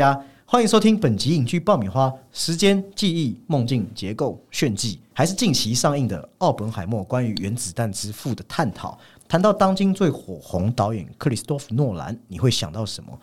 家欢迎收听本集影剧爆米花，时间、记忆、梦境、结构、炫技，还是近期上映的《奥本海默》关于原子弹之父的探讨。谈到当今最火红导演克里斯多夫诺兰，你会想到什么？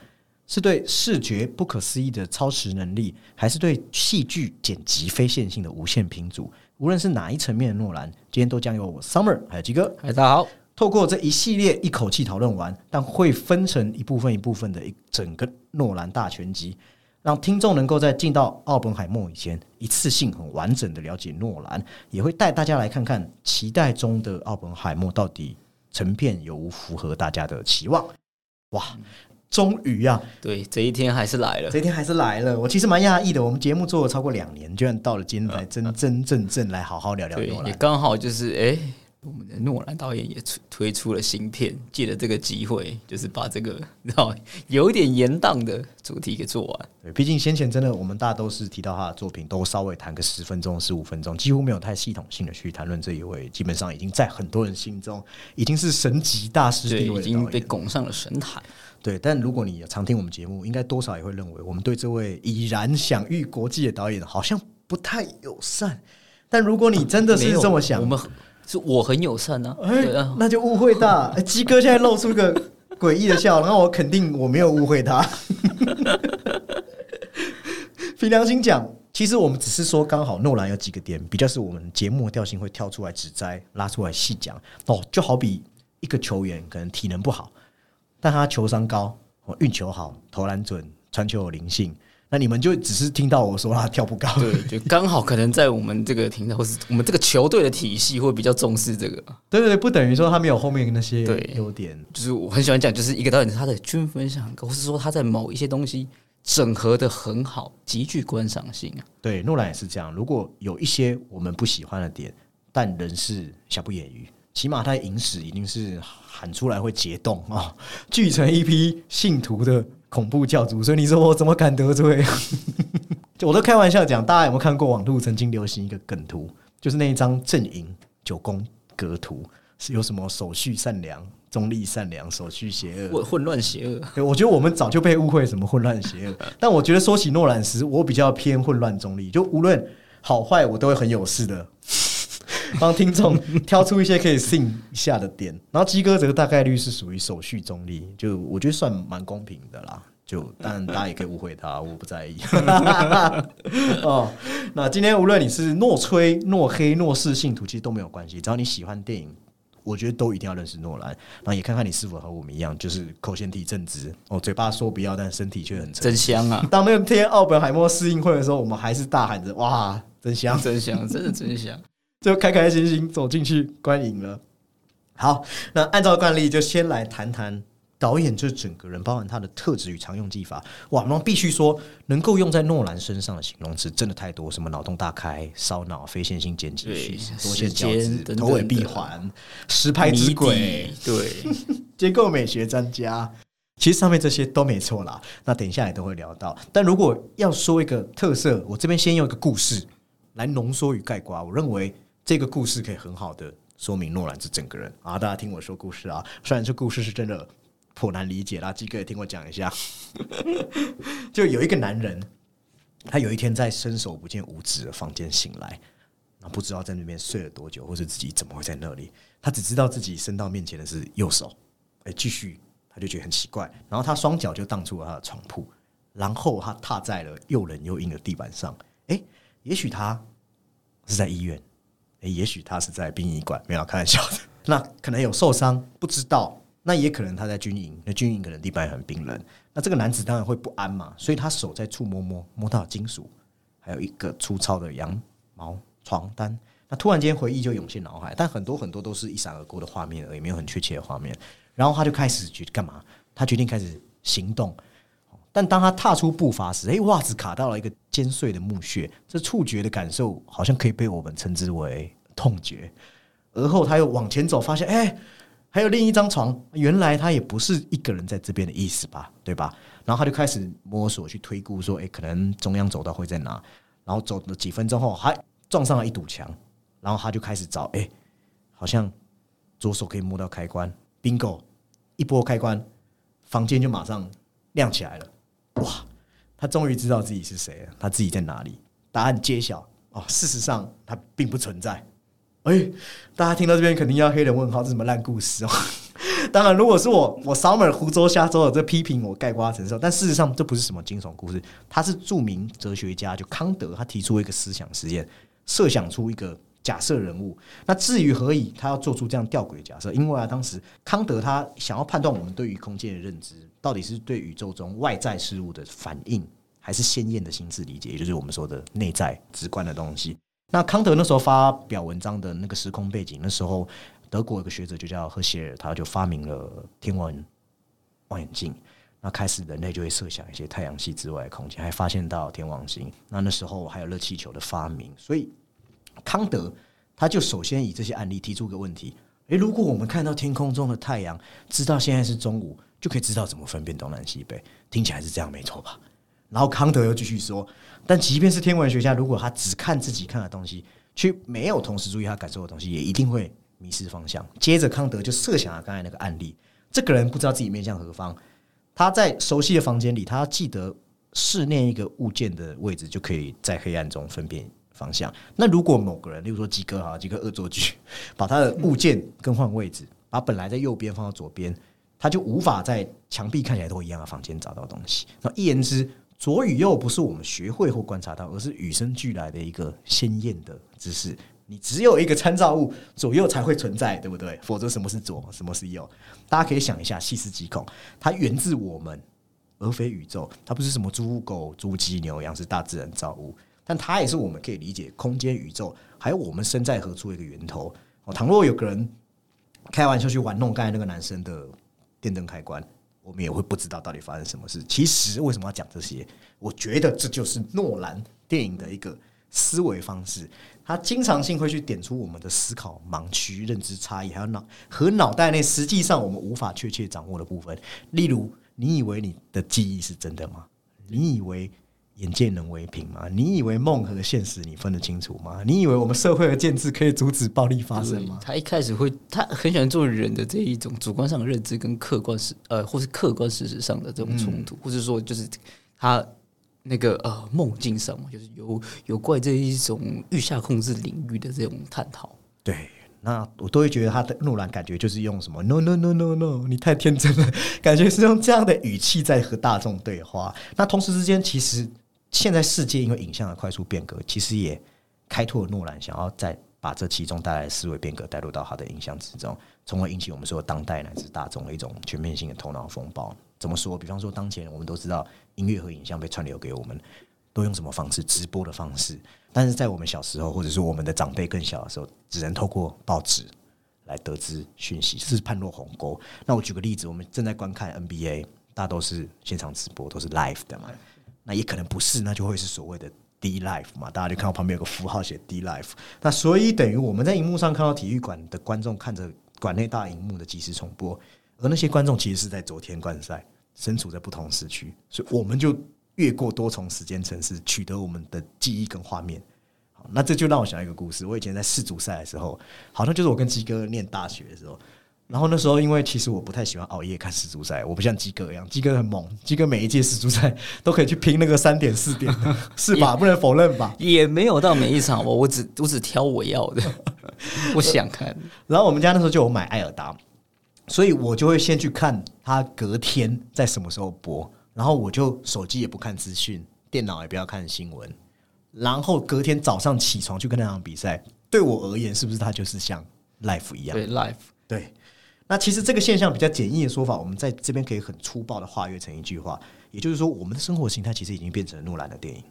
是对视觉不可思议的超时能力，还是对戏剧剪辑非线性的无限拼组？无论是哪一层面的诺兰，今天都将由我 Summer 还有吉哥，大家好。透过这一系列一口气讨论完，但会分成一部分一部分的一整个诺兰大全集，让听众能够在进到奥本海默以前，一次性很完整的了解诺兰，也会带大家来看看期待中的奥本海默到底成片有无符合大家的期望。哇，终于啊，对，这一天还是来了。这一天还是来了，我其实蛮讶异的。我们节目做了超过两年，居然到了今天才真真正正来好好聊聊诺，兰。也刚好就是哎、我们的诺兰导演也推推出了新片，借着这个机会，就是把这个你知道有一点延宕的主题给做完。对，毕竟先前真的我们大家都是提到他的作品，都稍微谈个十分钟、十五分钟，几乎没有太系统性的去谈论这一位，基本上已经在很多人心中已经是神级大师对，地位已经被。拱上了神坛。对，但如果你常听我们节目，应该多少也会认为，我们对这位已然享誉国际的导演好像不太友善。但如果你真的是这么想我，们很是我很友善呢、啊。哎对啊，那就误会大。哎 鸡哥现在露出个诡异的笑，然后我肯定我没有误会他。凭良心讲，其实我们只是说刚好诺兰有几个点比较是我们节目的调性会跳出来指摘、拉出来细讲哦，就好比一个球员可能体能不好，但他球商高，哦运球好，投篮准，传球有灵性。那你们就只是听到我说他跳不高，对，就刚好可能在我们这个频道，或是我们这个球队的体系，会比较重视这个。对对对，不等于说他没有后面那些优点。就是我很喜欢讲，就是一个导演他的均分上很高，或是说他在某一些东西整合的很好，极具观赏性啊。对，诺兰也是这样。如果有一些我们不喜欢的点，但仍是瑕不掩瑜，起码他的影史一定是喊出来会解冻啊，聚成一批信徒的恐怖教主。所以你说我怎么敢得罪？就我都开玩笑讲，大家有没有看过网络曾经流行一个梗图，就是那一张阵营九宫格图，是有什么手续善良、中立善良、手续邪恶，混混乱邪恶，对，我觉得我们早就被误会什么混乱邪恶，但我觉得说起诺兰时，我比较偏混乱中立，就无论好坏，我都会很有事的 帮听众挑出一些可以信一下的点。然后鸡哥则大概率是属于手续中立，就我觉得算蛮公平的啦。就当然大家也可以误会他，我不在意。哦，那今天无论你是诺吹、诺黑、诺氏信徒，其实都没有关系，只要你喜欢电影。我觉得都一定要认识诺兰，然后也看看你是否和我们一样，就是口嫌体正直哦，嘴巴说不要，但身体却很真香啊！当那天奥本海默试映会的时候，我们还是大喊着“哇，真香真香，真的真香！”，就开开心心走进去观影了。好，那按照惯例，就先来谈谈导演这整个人，包含他的特质与常用技法。哇，那必须说，能够用在诺兰身上的形容词真的太多，什么脑洞大开、烧脑、非线性剪辑对、多线交织、头尾闭环、实拍之鬼底，对，结构美学专家。其实上面这些都没错啦，那等一下也都会聊到。但如果要说一个特色，我这边先用一个故事来浓缩与概括。我认为这个故事可以很好的说明诺兰这整个人啊。大家听我说故事啊，虽然这故事是真的颇难理解啦，鸡哥也听我讲一下。就有一个男人，他有一天在伸手不见五指的房间醒来，然后不知道在那边睡了多久，或者自己怎么会在那里。他只知道自己伸到面前的是右手，哎，继续他就觉得很奇怪，然后他双脚就荡出了他的床铺，然后他踏在了又冷又硬的地板上。哎，也许他是在医院，也许他是在殡仪馆，没有开玩笑的。那可能有受伤，不知道。那也可能他在军营，那军营可能地板很冰冷。那这个男子当然会不安嘛，所以他手在触摸摸，摸到金属，还有一个粗糙的羊毛床单。那突然间回忆就涌现脑海，但很多很多都是一闪而过的画面而已，没有很确切的画面。然后他就开始去干嘛？他决定开始行动。但当他踏出步伐时，哎，袜子卡到了一个尖碎的木屑，这触觉的感受好像可以被我们称之为痛觉。而后他又往前走，发现哎，还有另一张床，原来他也不是一个人在这边的意思吧，对吧？然后他就开始摸索去推估，说，哎，可能中央走道会在哪？然后走了几分钟后，还撞上了一堵墙，然后他就开始找，哎，好像左手可以摸到开关，bingo，一拨开关，房间就马上亮起来了。哇！他终于知道自己是谁了，他自己在哪里？答案揭晓哦，事实上他并不存在。哎，大家听到这边肯定要黑人问号，这什么烂故事哦？当然，如果是我，我 Summer 胡诌瞎诌的这批评，我盖瓜承受。但事实上，这不是什么惊悚故事，他是著名哲学家，就康德，他提出一个思想实验，设想出一个假设人物。那至于何以他要做出这样吊诡的假设？因为啊，当时康德他想要判断我们对于空间的认知，到底是对宇宙中外在事物的反应，还是鲜艳的心智理解，也就是我们说的内在直观的东西。那康德那时候发表文章的那个时空背景，那时候。德国有个学者就叫赫歇尔，他就发明了天文望远镜。那开始人类就会设想一些太阳系之外的空间，还发现到天王星。那那时候还有热气球的发明，所以康德他就首先以这些案例提出个问题：诶，如果我们看到天空中的太阳，知道现在是中午，就可以知道怎么分辨东南西北。听起来是这样，没错吧？然后康德又继续说：但即便是天文学家，如果他只看自己看的东西，却没有同时注意他感受的东西，也一定会。迷失方向。接着，康德就设想了刚才那个案例：这个人不知道自己面向何方，他在熟悉的房间里，他记得试念一个物件的位置，就可以在黑暗中分辨方向。那如果某个人，例如说吉哥哈，吉哥恶作剧，把他的物件更换位置，把本来在右边放到左边，他就无法在墙壁看起来都一样的房间找到东西。那一言之，左与右不是我们学会或观察到，而是与生俱来的一个鲜艳的知识。你只有一个参照物，左右才会存在，对不对？否则什么是左，什么是右？大家可以想一下，细思极恐。它源自我们，而非宇宙。它不是什么猪狗、猪鸡牛羊，是大自然造物。但它也是我们可以理解空间、宇宙，还有我们身在何处的一个源头。哦，倘若有个人开玩笑去玩弄刚才那个男生的电灯开关，我们也会不知道到底发生什么事。其实为什么要讲这些？我觉得这就是诺兰电影的一个思维方式。他经常性会去点出我们的思考盲区、认知差异，还有脑和脑袋内实际上我们无法确切掌握的部分。例如，你以为你的记忆是真的吗？你以为眼见能为凭吗？你以为梦和现实你分得清楚吗？你以为我们社会的建制可以阻止暴力发生吗？他一开始会，他很喜欢做人的这一种主观上的认知跟客观事呃，或是客观事实上的这种冲突，或者说就是他。那个呃梦境上嘛，就是有有怪这一种预下控制领域的这种探讨。对，那我都会觉得他的诺兰感觉就是用什么 no no no no no，你太天真了，感觉是用这样的语气在和大众对话。那同时之间，其实现在世界因为影像的快速变革，其实也开拓了诺兰想要再把这其中带来的思维变革带入到他的影像之中，从而引起我们说当代乃至大众的一种全面性的头脑风暴。怎么说？比方说，当前我们都知道。音乐和影像被串流给我们，都用什么方式？直播的方式。但是在我们小时候，或者是我们的长辈更小的时候，只能透过报纸来得知讯息，是判若鸿沟。那我举个例子，我们正在观看 NBA，大都是现场直播，都是 live 的嘛。那也可能不是，那就会是所谓的 D life 嘛。大家就看到旁边有个符号写 D life。那所以等于我们在荧幕上看到体育馆的观众看着馆内大荧幕的即时重播，而那些观众其实是在昨天观赛。身处在不同时区，所以我们就越过多重时间城市，取得我们的记忆跟画面。那这就让我想一个故事。我以前在世足赛的时候，好像就是我跟鸡哥念大学的时候，然后那时候因为其实我不太喜欢熬夜看世足赛，我不像鸡哥一样，鸡哥很猛，鸡哥每一届世足赛都可以去拼那个三点四点，是吧？不能否认吧？也没有到每一场，我我只我只挑我要的，我想看。然后我们家那时候就有买艾尔达。所以我就会先去看他隔天在什么时候播，然后我就手机也不看资讯，电脑也不要看新闻，然后隔天早上起床去看那场比赛。对我而言，是不是它就是像 life 一样？对，life。对。那其实这个现象比较简易的说法，我们在这边可以很粗暴的化约成一句话，也就是说，我们的生活形态其实已经变成了诺兰的电影，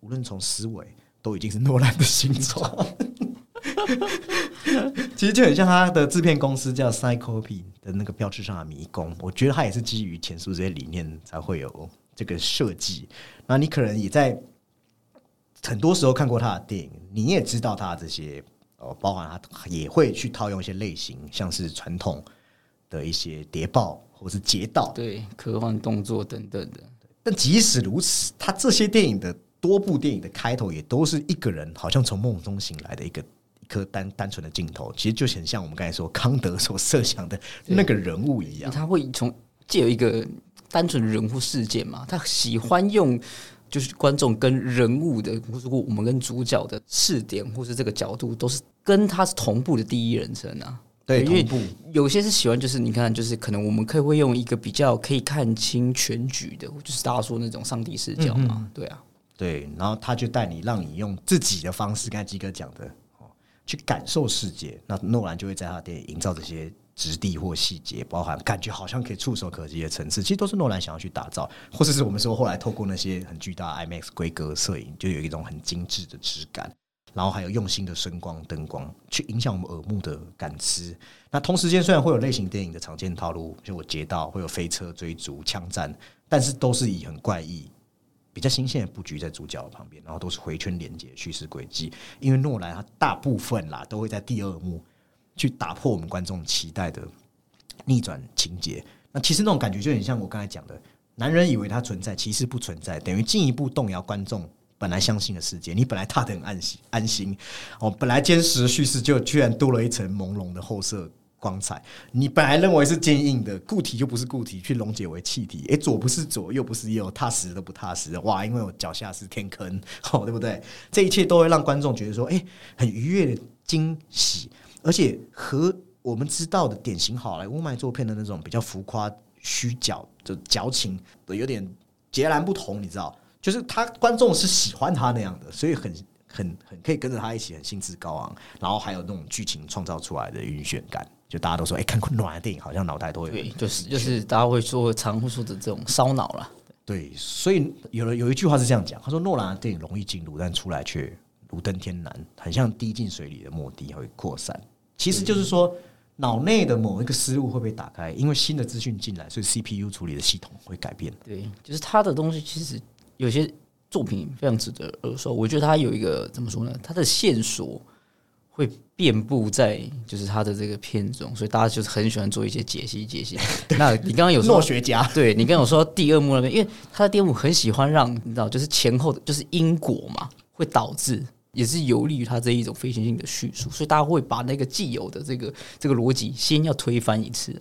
无论从思维都已经是诺兰的形状。其实就很像他的制片公司叫 Cycopy 的那个标志上的迷宫，我觉得他也是基于前述这些理念才会有这个设计。那你可能也在很多时候看过他的电影，你也知道他这些哦，包含他也会去套用一些类型，像是传统的一些谍报或是劫盗，对科幻动作等等的。但即使如此，他这些电影的多部电影的开头也都是一个人好像从梦中醒来的一个。颗单单纯的镜头，其实就很像我们刚才说康德所设想的那个人物一样。他会从借有一个单纯的人物事件嘛，他喜欢用就是观众跟人物的，或者我们跟主角的视点，或是这个角度，都是跟他是同步的第一人称啊。对，因为同步。有些是喜欢，就是你看，就是可能我们可以会用一个比较可以看清全局的，就是大家说那种上帝视角嘛，对啊，对，然后他就带你，让你用自己的方式，刚才鸡哥讲的哦，去感受世界。那诺兰就会在他的电影营造这些质地或细节，包含感觉好像可以触手可及的层次，其实都是诺兰想要去打造，或者是我们说后来透过那些很巨大 IMAX 规格摄影，就有一种很精致的质感。然后还有用心的声光灯光，去影响我们耳目的感知。那同时间虽然会有类型电影的常见套路，就我接到会有飞车追逐、枪战，但是都是以很怪异、比较新鲜的布局在主角旁边，然后都是回圈连接叙事轨迹。因为诺兰他大部分啦都会在第二幕去打破我们观众期待的逆转情节。那其实那种感觉就很像我刚才讲的，男人以为它存在，其实不存在，等于进一步动摇观众。本来相信的世界，你本来踏得很安心，安心哦。本来坚实的叙事，就居然多了一层朦胧的后色光彩。你本来认为是坚硬的固体，就不是固体，去溶解为气体。诶，左不是左，右不是右，踏实的不踏实。哇，因为我脚下是天坑，好，对不对？这一切都会让观众觉得说，诶，很愉悦的惊喜，而且和我们知道的典型好莱坞卖作片的那种比较浮夸、虚假的矫情的有点截然不同，你知道？就是他观众是喜欢他那样的，所以很很很可以跟着他一起很兴致高昂，然后还有那种剧情创造出来的晕眩感，就大家都说，哎，看过诺兰的电影好像脑袋都有对，就是就是大家会说常会说的这种烧脑了。对，所以有了有一句话是这样讲，他说诺兰的电影容易进入，但出来却如登天难，很像滴进水里的墨滴会扩散。其实就是说脑内的某一个思路会被打开，因为新的资讯进来，所以 CPU 处理的系统会改变。对，就是他的东西其实。有些作品非常值得耳熟，我觉得他有一个怎么说呢？他的线索会遍布在就是他的这个片中，所以大家就是很喜欢做一些解析解析。那你刚刚有诺学家，对你刚刚有说第二幕那边，因为他的第二幕很喜欢让你知道，就是前后的就是因果嘛，会导致也是有利于他这一种非线性的叙述，所以大家会把那个既有的这个这个逻辑先要推翻一次。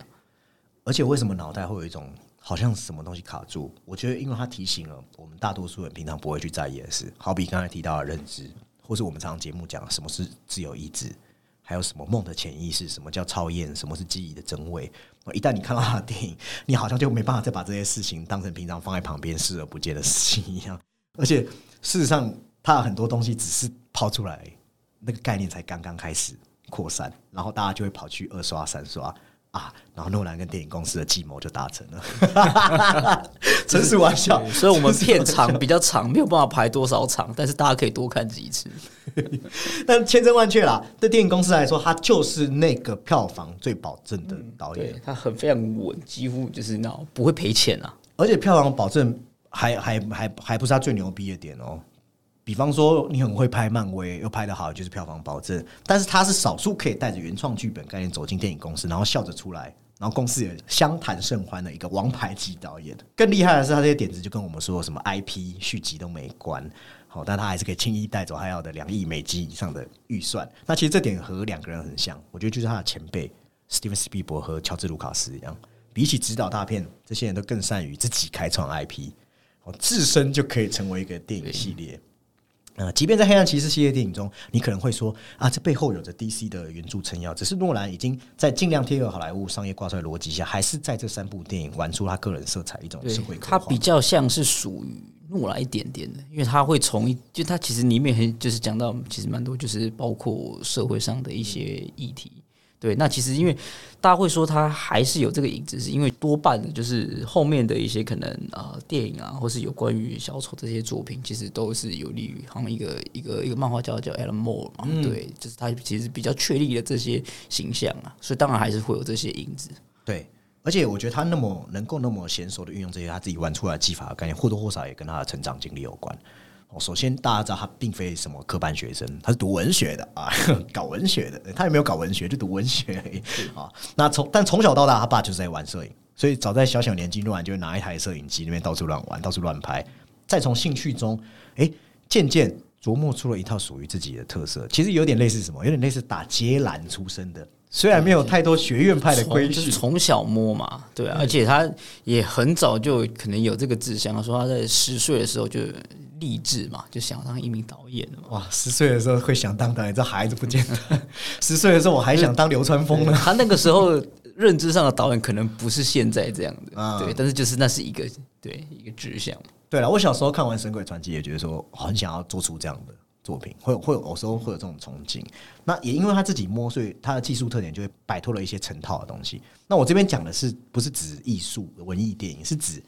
而且为什么脑袋会有一种？好像什么东西卡住，我觉得，因为他提醒了我们大多数人平常不会去在意的事，好比刚才提到的认知，或是我们常常节目讲什么是自由意志，还有什么梦的潜意识，什么叫超验，什么是记忆的真伪。一旦你看到他的电影，你好像就没办法再把这些事情当成平常放在旁边视而不见的事情一样。而且事实上，他有很多东西只是抛出来，那个概念才刚刚开始扩散，然后大家就会跑去二刷、三刷。啊，然后诺兰跟电影公司的计谋就达成了，真是玩笑。所以，我们 片长比较长，没有办法排多少场，但是大家可以多看几次。但千真万确啦，对电影公司来说，他就是那个票房最保证的导演，他很非常稳，几乎就是那不会赔钱啊。而且票房保证还还还还不是他最牛逼的点哦。比方说，你很会拍漫威，又拍得好，就是票房保证。但是他是少数可以带着原创剧本概念走进电影公司，然后笑着出来，然后公司也相谈甚欢的一个王牌级导演。更厉害的是，他这些点子就跟我们说什么 IP 续集都没关，好，但他还是可以轻易带走他要的两亿美金以上的预算。那其实这点和两个人很像，我觉得就是他的前辈史蒂芬斯皮伯和乔治卢卡斯一样，比起指导大片，这些人都更善于自己开创 IP，哦，自身就可以成为一个电影系列。呃，即便在《黑暗骑士》系列电影中，你可能会说啊，这背后有着 DC 的原著撑腰。只是诺兰已经在尽量贴合好莱坞商业挂帅逻辑下，还是在这三部电影玩出他个人色彩，一种社会。他比较像是属于诺兰一点点的，因为他会从一，就他其实里面很就是讲到，其实蛮多就是包括社会上的一些议题。对，那其实因为大家会说他还是有这个影子，是因为多半的就是后面的一些可能啊电影啊，或是有关于小丑这些作品，其实都是有利于好像一个一个一个漫画家叫 Alan Moore 嘛，对，就是他其实比较确立了这些形象啊，所以当然还是会有这些影子。对，而且我觉得他那么能够那么娴熟的运用这些他自己玩出来的技法的概念，或多或少也跟他的成长经历有关。哦，首先大家知道他并非什么科班学生，他是读文学的啊，搞文学的。他也没有搞文学，就读文学啊。那从但从小到大，他爸就是在玩摄影，所以早在小小年纪，乱就会拿一台摄影机那边到处乱玩，到处乱拍。再从兴趣中，哎，渐渐琢磨出了一套属于自己的特色。其实有点类似什么？有点类似打街篮出身的虽然没有太多学院派的规矩，从就是从小摸嘛，对啊，而且他也很早就可能有这个志向，他说他在十岁的时候就立志嘛，就想当一名导演嘛。哇，十岁的时候会想当导演，这孩子不简单。十岁的时候我还想当流川枫呢。他那个时候认知上的导演可能不是现在这样的，啊对，但是就是那是一个对一个志向。对了，我小时候看完《神鬼传奇》，也觉得说很想要做出这样的作品，会有会有有时候会有这种憧憬。那也因为他自己摸，所以他的技术特点就会摆脱了一些成套的东西。那我这边讲的是不是指艺术文艺电影，是指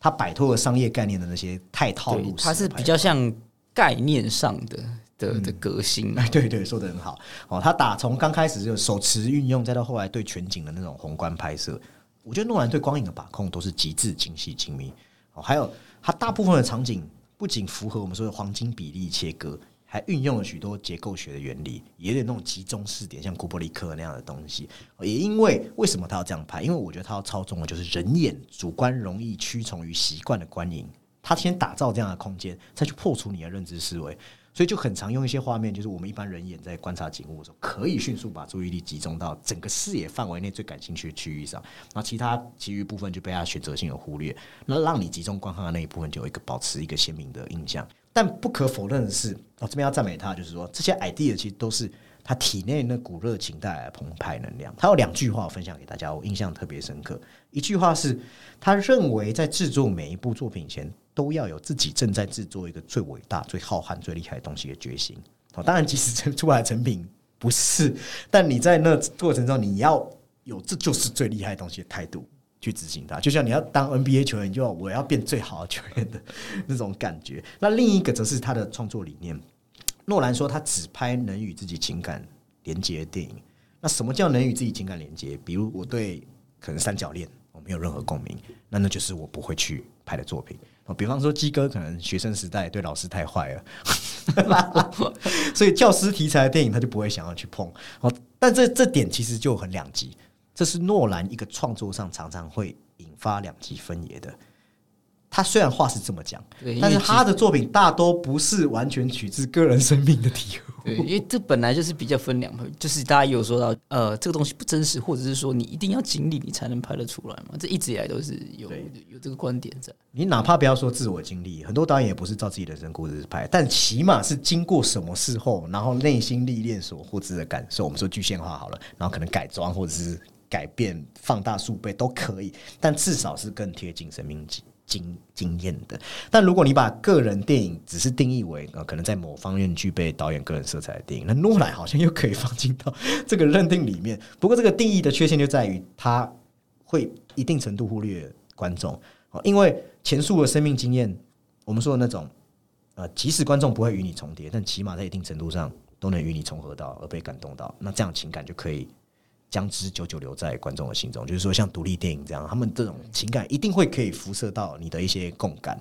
他摆脱了商业概念的那些太套路，它是比较像概念上的的的革新。哎，对对，说的很好哦。他打从刚开始就手持运用，再到后来对全景的那种宏观拍摄，我觉得诺兰对光影的把控都是极致精细精密哦。还有他大部分的场景不仅符合我们说的黄金比例切割，还运用了许多结构学的原理，也有那种集中视点，像库伯利克那样的东西。也因为为什么他要这样拍？因为我觉得他要操纵的就是人眼主观容易屈从于习惯的观影，他先打造这样的空间，再去破除你的认知思维。所以就很常用一些画面，就是我们一般人眼在观察景物的时候，可以迅速把注意力集中到整个视野范围内最感兴趣的区域上，那其他其余部分就被他选择性的忽略，那让你集中观看的那一部分就有一个保持一个鲜明的印象。但不可否认的是，我、这边要赞美他，就是说这些 idea 其实都是他体内那股热情带来的澎湃能量。他有两句话分享给大家，我印象特别深刻。一句话是他认为在制作每一部作品前，都要有自己正在制作一个最伟大、最浩瀚、最厉害的东西的决心。哦，当然，即使出来的成品不是，但你在那过程中，你要有这就是最厉害的东西的态度去执行它。就像你要当 NBA 球员，就要我要变最好的球员的那种感觉。那另一个则是他的创作理念。诺兰说，他只拍能与自己情感连接的电影。那什么叫能与自己情感连接？比如我对可能三角恋我没有任何共鸣，那那就是我不会去拍的作品。比方说鸡哥可能学生时代对老师太坏了，所以教师题材的电影他就不会想要去碰。哦，但这这点其实就很两极，这是诺兰一个创作上常常会引发两极分野的。他虽然话是这么讲，但是他的作品大多不是完全取自个人生命的体悟。对，因为这本来就是比较分两派，就是大家也有说到，呃，这个东西不真实，或者是说你一定要经历你才能拍得出来嘛。这一直以来都是有有这个观点在。你哪怕不要说自我经历，很多导演也不是照自己的人生故事拍，但起码是经过什么事后，然后内心历练所获知的感受。我们说具象化好了，然后可能改装或者是改变、放大数倍都可以，但至少是更贴近生命经经经验的。但如果你把个人电影只是定义为呃，可能在某方面具备导演个人色彩的电影，那诺兰好像又可以放进到这个认定里面。不过这个定义的缺陷就在于，它会一定程度忽略观众。因为前述的生命经验，我们说的那种，呃，即使观众不会与你重叠，但起码在一定程度上都能与你重合到而被感动到，那这样情感就可以将之久久留在观众的心中。就是说，像独立电影这样，他们这种情感一定会可以辐射到你的一些共感。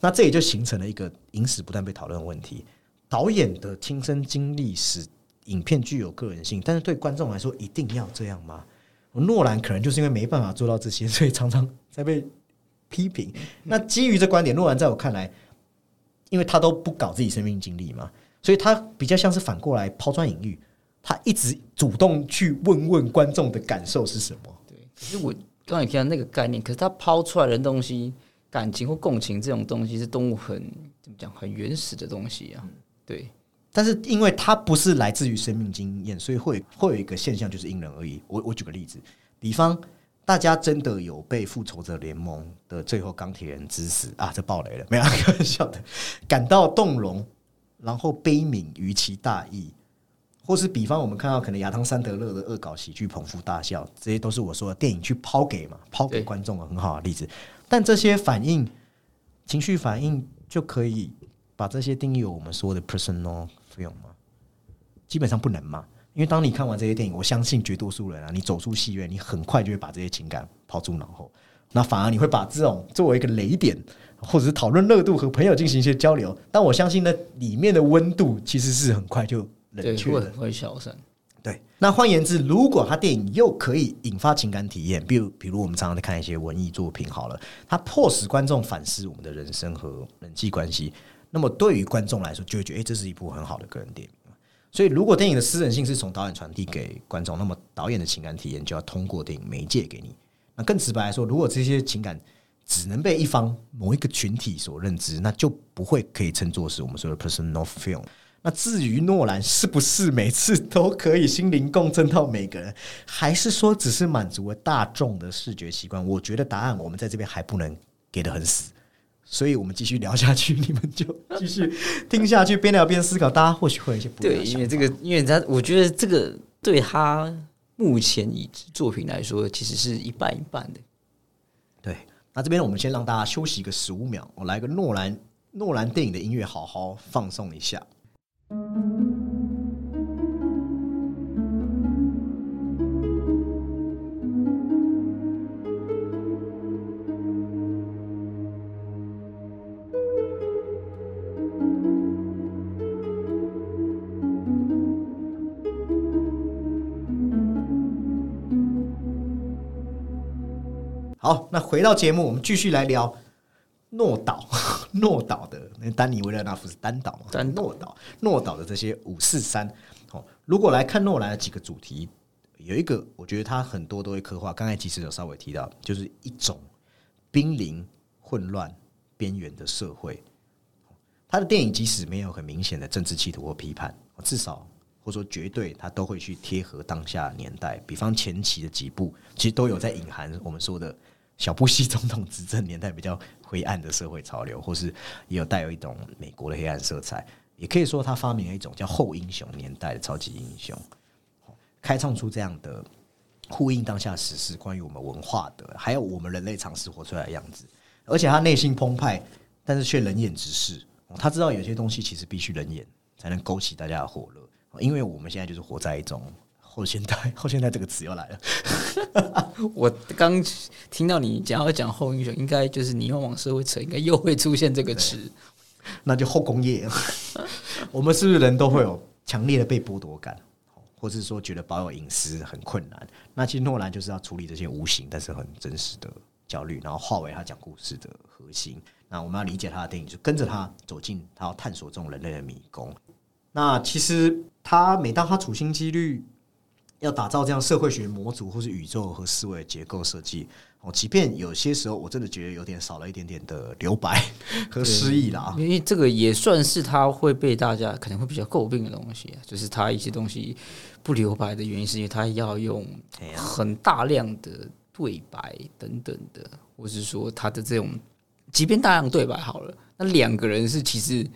那这也就形成了一个影史不断被讨论的问题：导演的亲身经历使影片具有个人性，但是对观众来说，一定要这样吗？诺兰可能就是因为没办法做到这些，所以常常在被批评。那基于这观点，诺兰在我看来，因为他都不搞自己生命经历嘛，所以他比较像是反过来抛砖引玉，他一直主动去问问观众的感受是什么。对，可是我刚才提到那个概念，可是他抛出来的东西，感情或共情这种东西是动物很怎么讲，很原始的东西啊。对，但是因为它不是来自于生命经验，所以会会有一个现象，就是因人而异。我我举个例子，比方大家真的有被复仇者联盟的最后钢铁人之死啊，这爆雷了，没有开玩笑的，感到动容，然后悲悯于其大义，或是比方我们看到可能亚当·山德勒的恶搞喜剧捧腹大笑，这些都是我说的电影去抛给嘛，抛给观众的很好的例子。但这些反应、情绪反应就可以把这些定义为我们说的 personal film 吗？基本上不能嘛，因为当你看完这些电影，我相信绝多数人啊，你走出戏院，你很快就会把这些情感抛诸脑后，那反而你会把这种作为一个雷点，或者是讨论热度和朋友进行一些交流。但我相信呢，里面的温度其实是很快就冷对，却的会很。会消散。对，那换言之，如果他电影又可以引发情感体验，比如比如我们常常在看一些文艺作品，好了，它迫使观众反思我们的人生和人际关系，那么对于观众来说，就会觉得，哎、这是一部很好的个人电影。所以，如果电影的私人性是从导演传递给观众，那么导演的情感体验就要通过电影媒介给你。那更直白来说，如果这些情感只能被一方某一个群体所认知，那就不会可以称作是我们说的 personal film。那至于诺兰是不是每次都可以心灵共振到每个人，还是说只是满足了大众的视觉习惯？我觉得答案我们在这边还不能给的很死，所以我们继续聊下去，你们就继续听下去，边聊边思考，大家或许会有一些不一样对，因为这个，因为他，我觉得这个对他目前已知作品来说，其实是一半一半的。对，那这边我们先让大家休息个十五秒，我来个诺兰诺兰电影的音乐，好好放松一下。好，那回到节目，我们继续来聊诺岛，诺岛的那丹尼维勒纳夫是单岛嘛？单诺岛，诺岛的这些五四三。哦，如果来看诺兰的几个主题，有一个我觉得他很多都会刻画，刚才其实有稍微提到，就是一种濒临混乱边缘的社会。他的电影即使没有很明显的政治企图或批判，至少或者说绝对，他都会去贴合当下年代。比方前期的几部，其实都有在隐含我们说的小布希总统执政年代比较灰暗的社会潮流，或是也有带有一种美国的黑暗色彩。也可以说，他发明了一种叫后英雄年代的超级英雄，开创出这样的呼应当下时事、关于我们文化的，还有我们人类尝试活出来的样子。而且他内心澎湃，但是却冷眼直视。他知道有些东西其实必须冷眼才能勾起大家的火热，因为我们现在就是活在一种后现代，后现代这个词又来了。我刚听到你讲要讲后英雄，应该就是你要往社会扯，应该又会出现这个词。那就后工业。我们是不是人都会有强烈的被剥夺感，或是说觉得保有隐私很困难？那其实诺兰就是要处理这些无形但是很真实的焦虑，然后化为他讲故事的核心。那我们要理解他的电影，就跟着他走进他要探索这种人类的迷宫。那其实他每当他处心积虑要打造这样社会学模组或是宇宙和思维结构设计，哦，即便有些时候我真的觉得有点少了一点点的留白和诗意啦。因为这个也算是他会被大家可能会比较诟病的东西啊，就是他一些东西不留白的原因，是因为他要用很大量的对白等等的，或是说他的这种，即便大量对白好了，那两个人是其实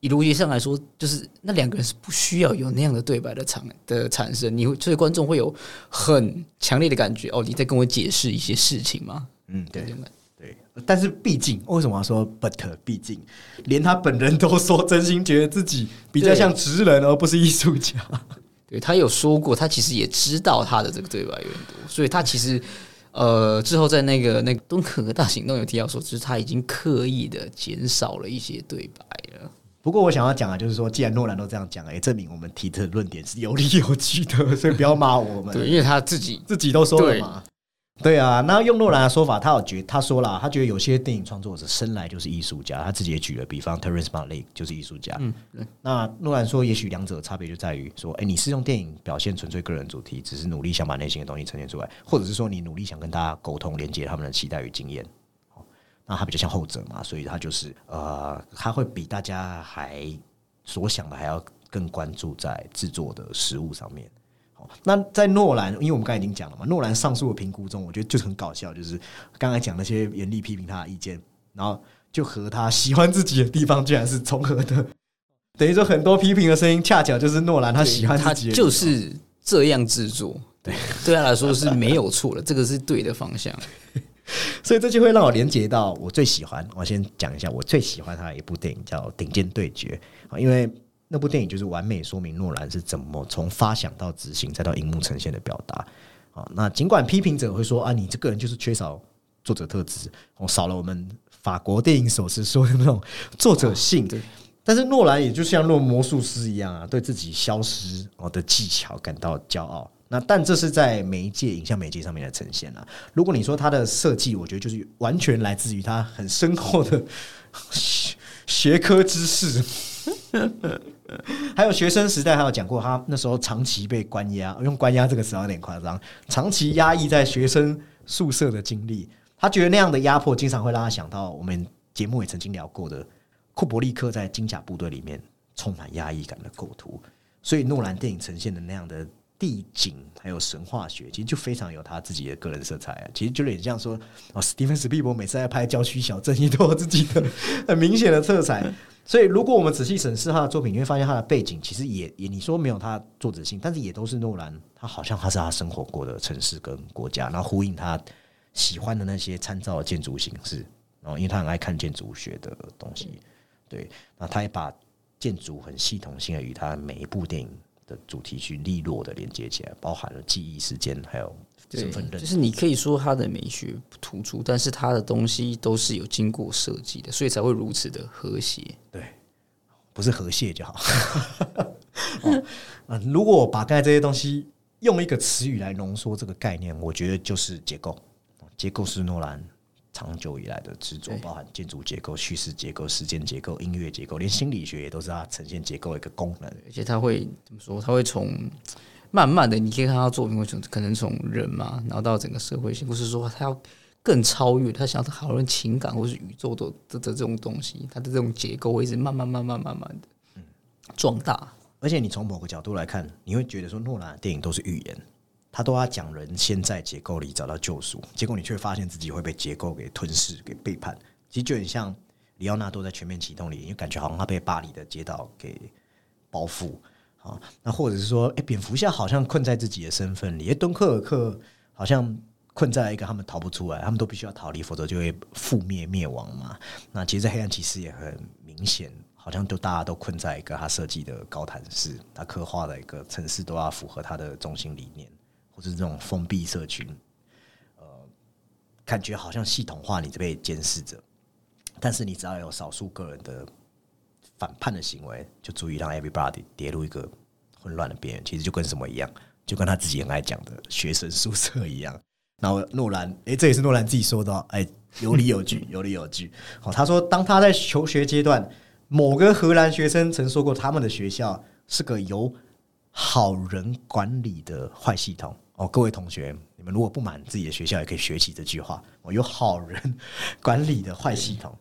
以逻辑上来说，就是那两个人是不需要有那样的对白的产的产生，你会所以观众会有很强烈的感觉，哦，你在跟我解释一些事情吗？嗯，对对，但是毕竟为什么要说 but？毕竟连他本人都说，真心觉得自己比较像职人，而不是艺术家。对他有说过，他其实也知道他的这个对白有点多，所以他其实呃之后在那个那个敦刻尔大行动有提到说，就是他已经刻意的减少了一些对白了。不过我想要讲的就是说，既然诺兰都这样讲了，也证明我们提的论点是有理有据的，所以不要骂我们。对，因为他自己自己都说了嘛。对啊，那用诺兰的说法，他有觉他说了，他觉得有些电影创作者生来就是艺术家，他自己也举了比方，Terrence Malick 就是艺术家。嗯，对那诺兰说，也许两者的差别就在于说，哎、你是用电影表现纯粹个人主题，只是努力想把内心的东西呈现出来，或者是说你努力想跟大家沟通，连接他们的期待与经验。哦那他比较像后者嘛，所以他就是呃，他会比大家还所想的还要更关注在制作的食物上面。好，那在诺兰，因为我们刚才已经讲了嘛，诺兰上述的评估中，我觉得就是很搞笑，就是刚才讲那些严厉批评他的意见，然后就和他喜欢自己的地方居然是重合的，等于说很多批评的声音，恰巧就是诺兰他喜欢他就是这样制作，对，对他来说是没有错的，这个是对的方向。所以这就会让我连接到我最喜欢，我先讲一下我最喜欢他的一部电影叫《顶尖对决》啊，因为那部电影就是完美说明诺兰是怎么从发想到执行再到荧幕呈现的表达啊。那尽管批评者会说啊，你这个人就是缺少作者特质，哦，少了我们法国电影手时说的那种作者性。对但是诺兰也就像若魔术师一样啊，对自己消失哦的技巧感到骄傲。那但这是在媒介影像媒介上面的呈现啊。如果你说它的设计，我觉得就是完全来自于他很深厚的学学科知识。还有学生时代，还有讲过他那时候长期被关押，用关押这个词有点夸张，长期压抑在学生宿舍的经历。他觉得那样的压迫，经常会让他想到我们节目也曾经聊过的库伯利克在金甲部队里面充满压抑感的构图。所以诺兰电影呈现的那样的地景，还有神话学，其实就非常有他自己的个人色彩啊。其实就有点像说，哦，史蒂芬史皮伯每次在拍郊区小镇，也都有自己的很明显的色彩。所以，如果我们仔细审视他的作品，你会发现他的背景其实也也你说没有他作者性，但是也都是诺兰，他好像他是他生活过的城市跟国家，然后呼应他喜欢的那些参照的建筑形式。然后，因为他很爱看建筑学的东西，对，那他也把建筑很系统性的与他每一部电影的主题去利落的连接起来，包含了记忆、时间，还有身份认。就是你可以说它的美学不突出，但是它的东西都是有经过设计的，所以才会如此的和谐。对，不是和谐就好。哦，嗯，如果把刚才这些东西用一个词语来浓缩这个概念，我觉得就是结构。结构是诺兰长久以来的制作，包含建筑结构、叙事结构、时间结构、音乐结构，连心理学也都是它呈现结构的一个功能。而且它会怎么说？它会从慢慢的，你可以看他作品会从可能从人嘛，然后到整个社会性，不是说他要更超越，他想要讨论情感或是宇宙的的这种东西，它的这种结构会一直慢慢慢慢慢慢的壮大。而且你从某个角度来看，你会觉得说诺兰的电影都是预言，他都要讲人先在结构里找到救赎，结果你却发现自己会被结构给吞噬、给背叛。其实就很像里奥纳多在《全面启动》里，因为感觉好像他被巴黎的街道给包覆啊。那或者是说，哎，蝙蝠侠好像困在自己的身份里，敦刻尔克好像困在一个他们逃不出来，他们都必须要逃离，否则就会覆灭灭亡嘛。那其实黑暗骑士也很明显。好像都大家都困在一个他设计的高谈室，他刻画的一个城市都要符合他的中心理念，或是这种封闭社群，呃，感觉好像系统化你被监视着，但是你只要有少数个人的反叛的行为，就足以让 everybody 跌入一个混乱的边缘。其实就跟什么一样，就跟他自己很爱讲的学生宿舍一样。然后诺兰，诶，这也是诺兰自己说的，哎，有理有据，有理有据。好，他说当他在求学阶段。某个荷兰学生曾说过，他们的学校是个由好人管理的坏系统。哦，各位同学，你们如果不满自己的学校，也可以学习这句话：哦，有好人 管理的坏系统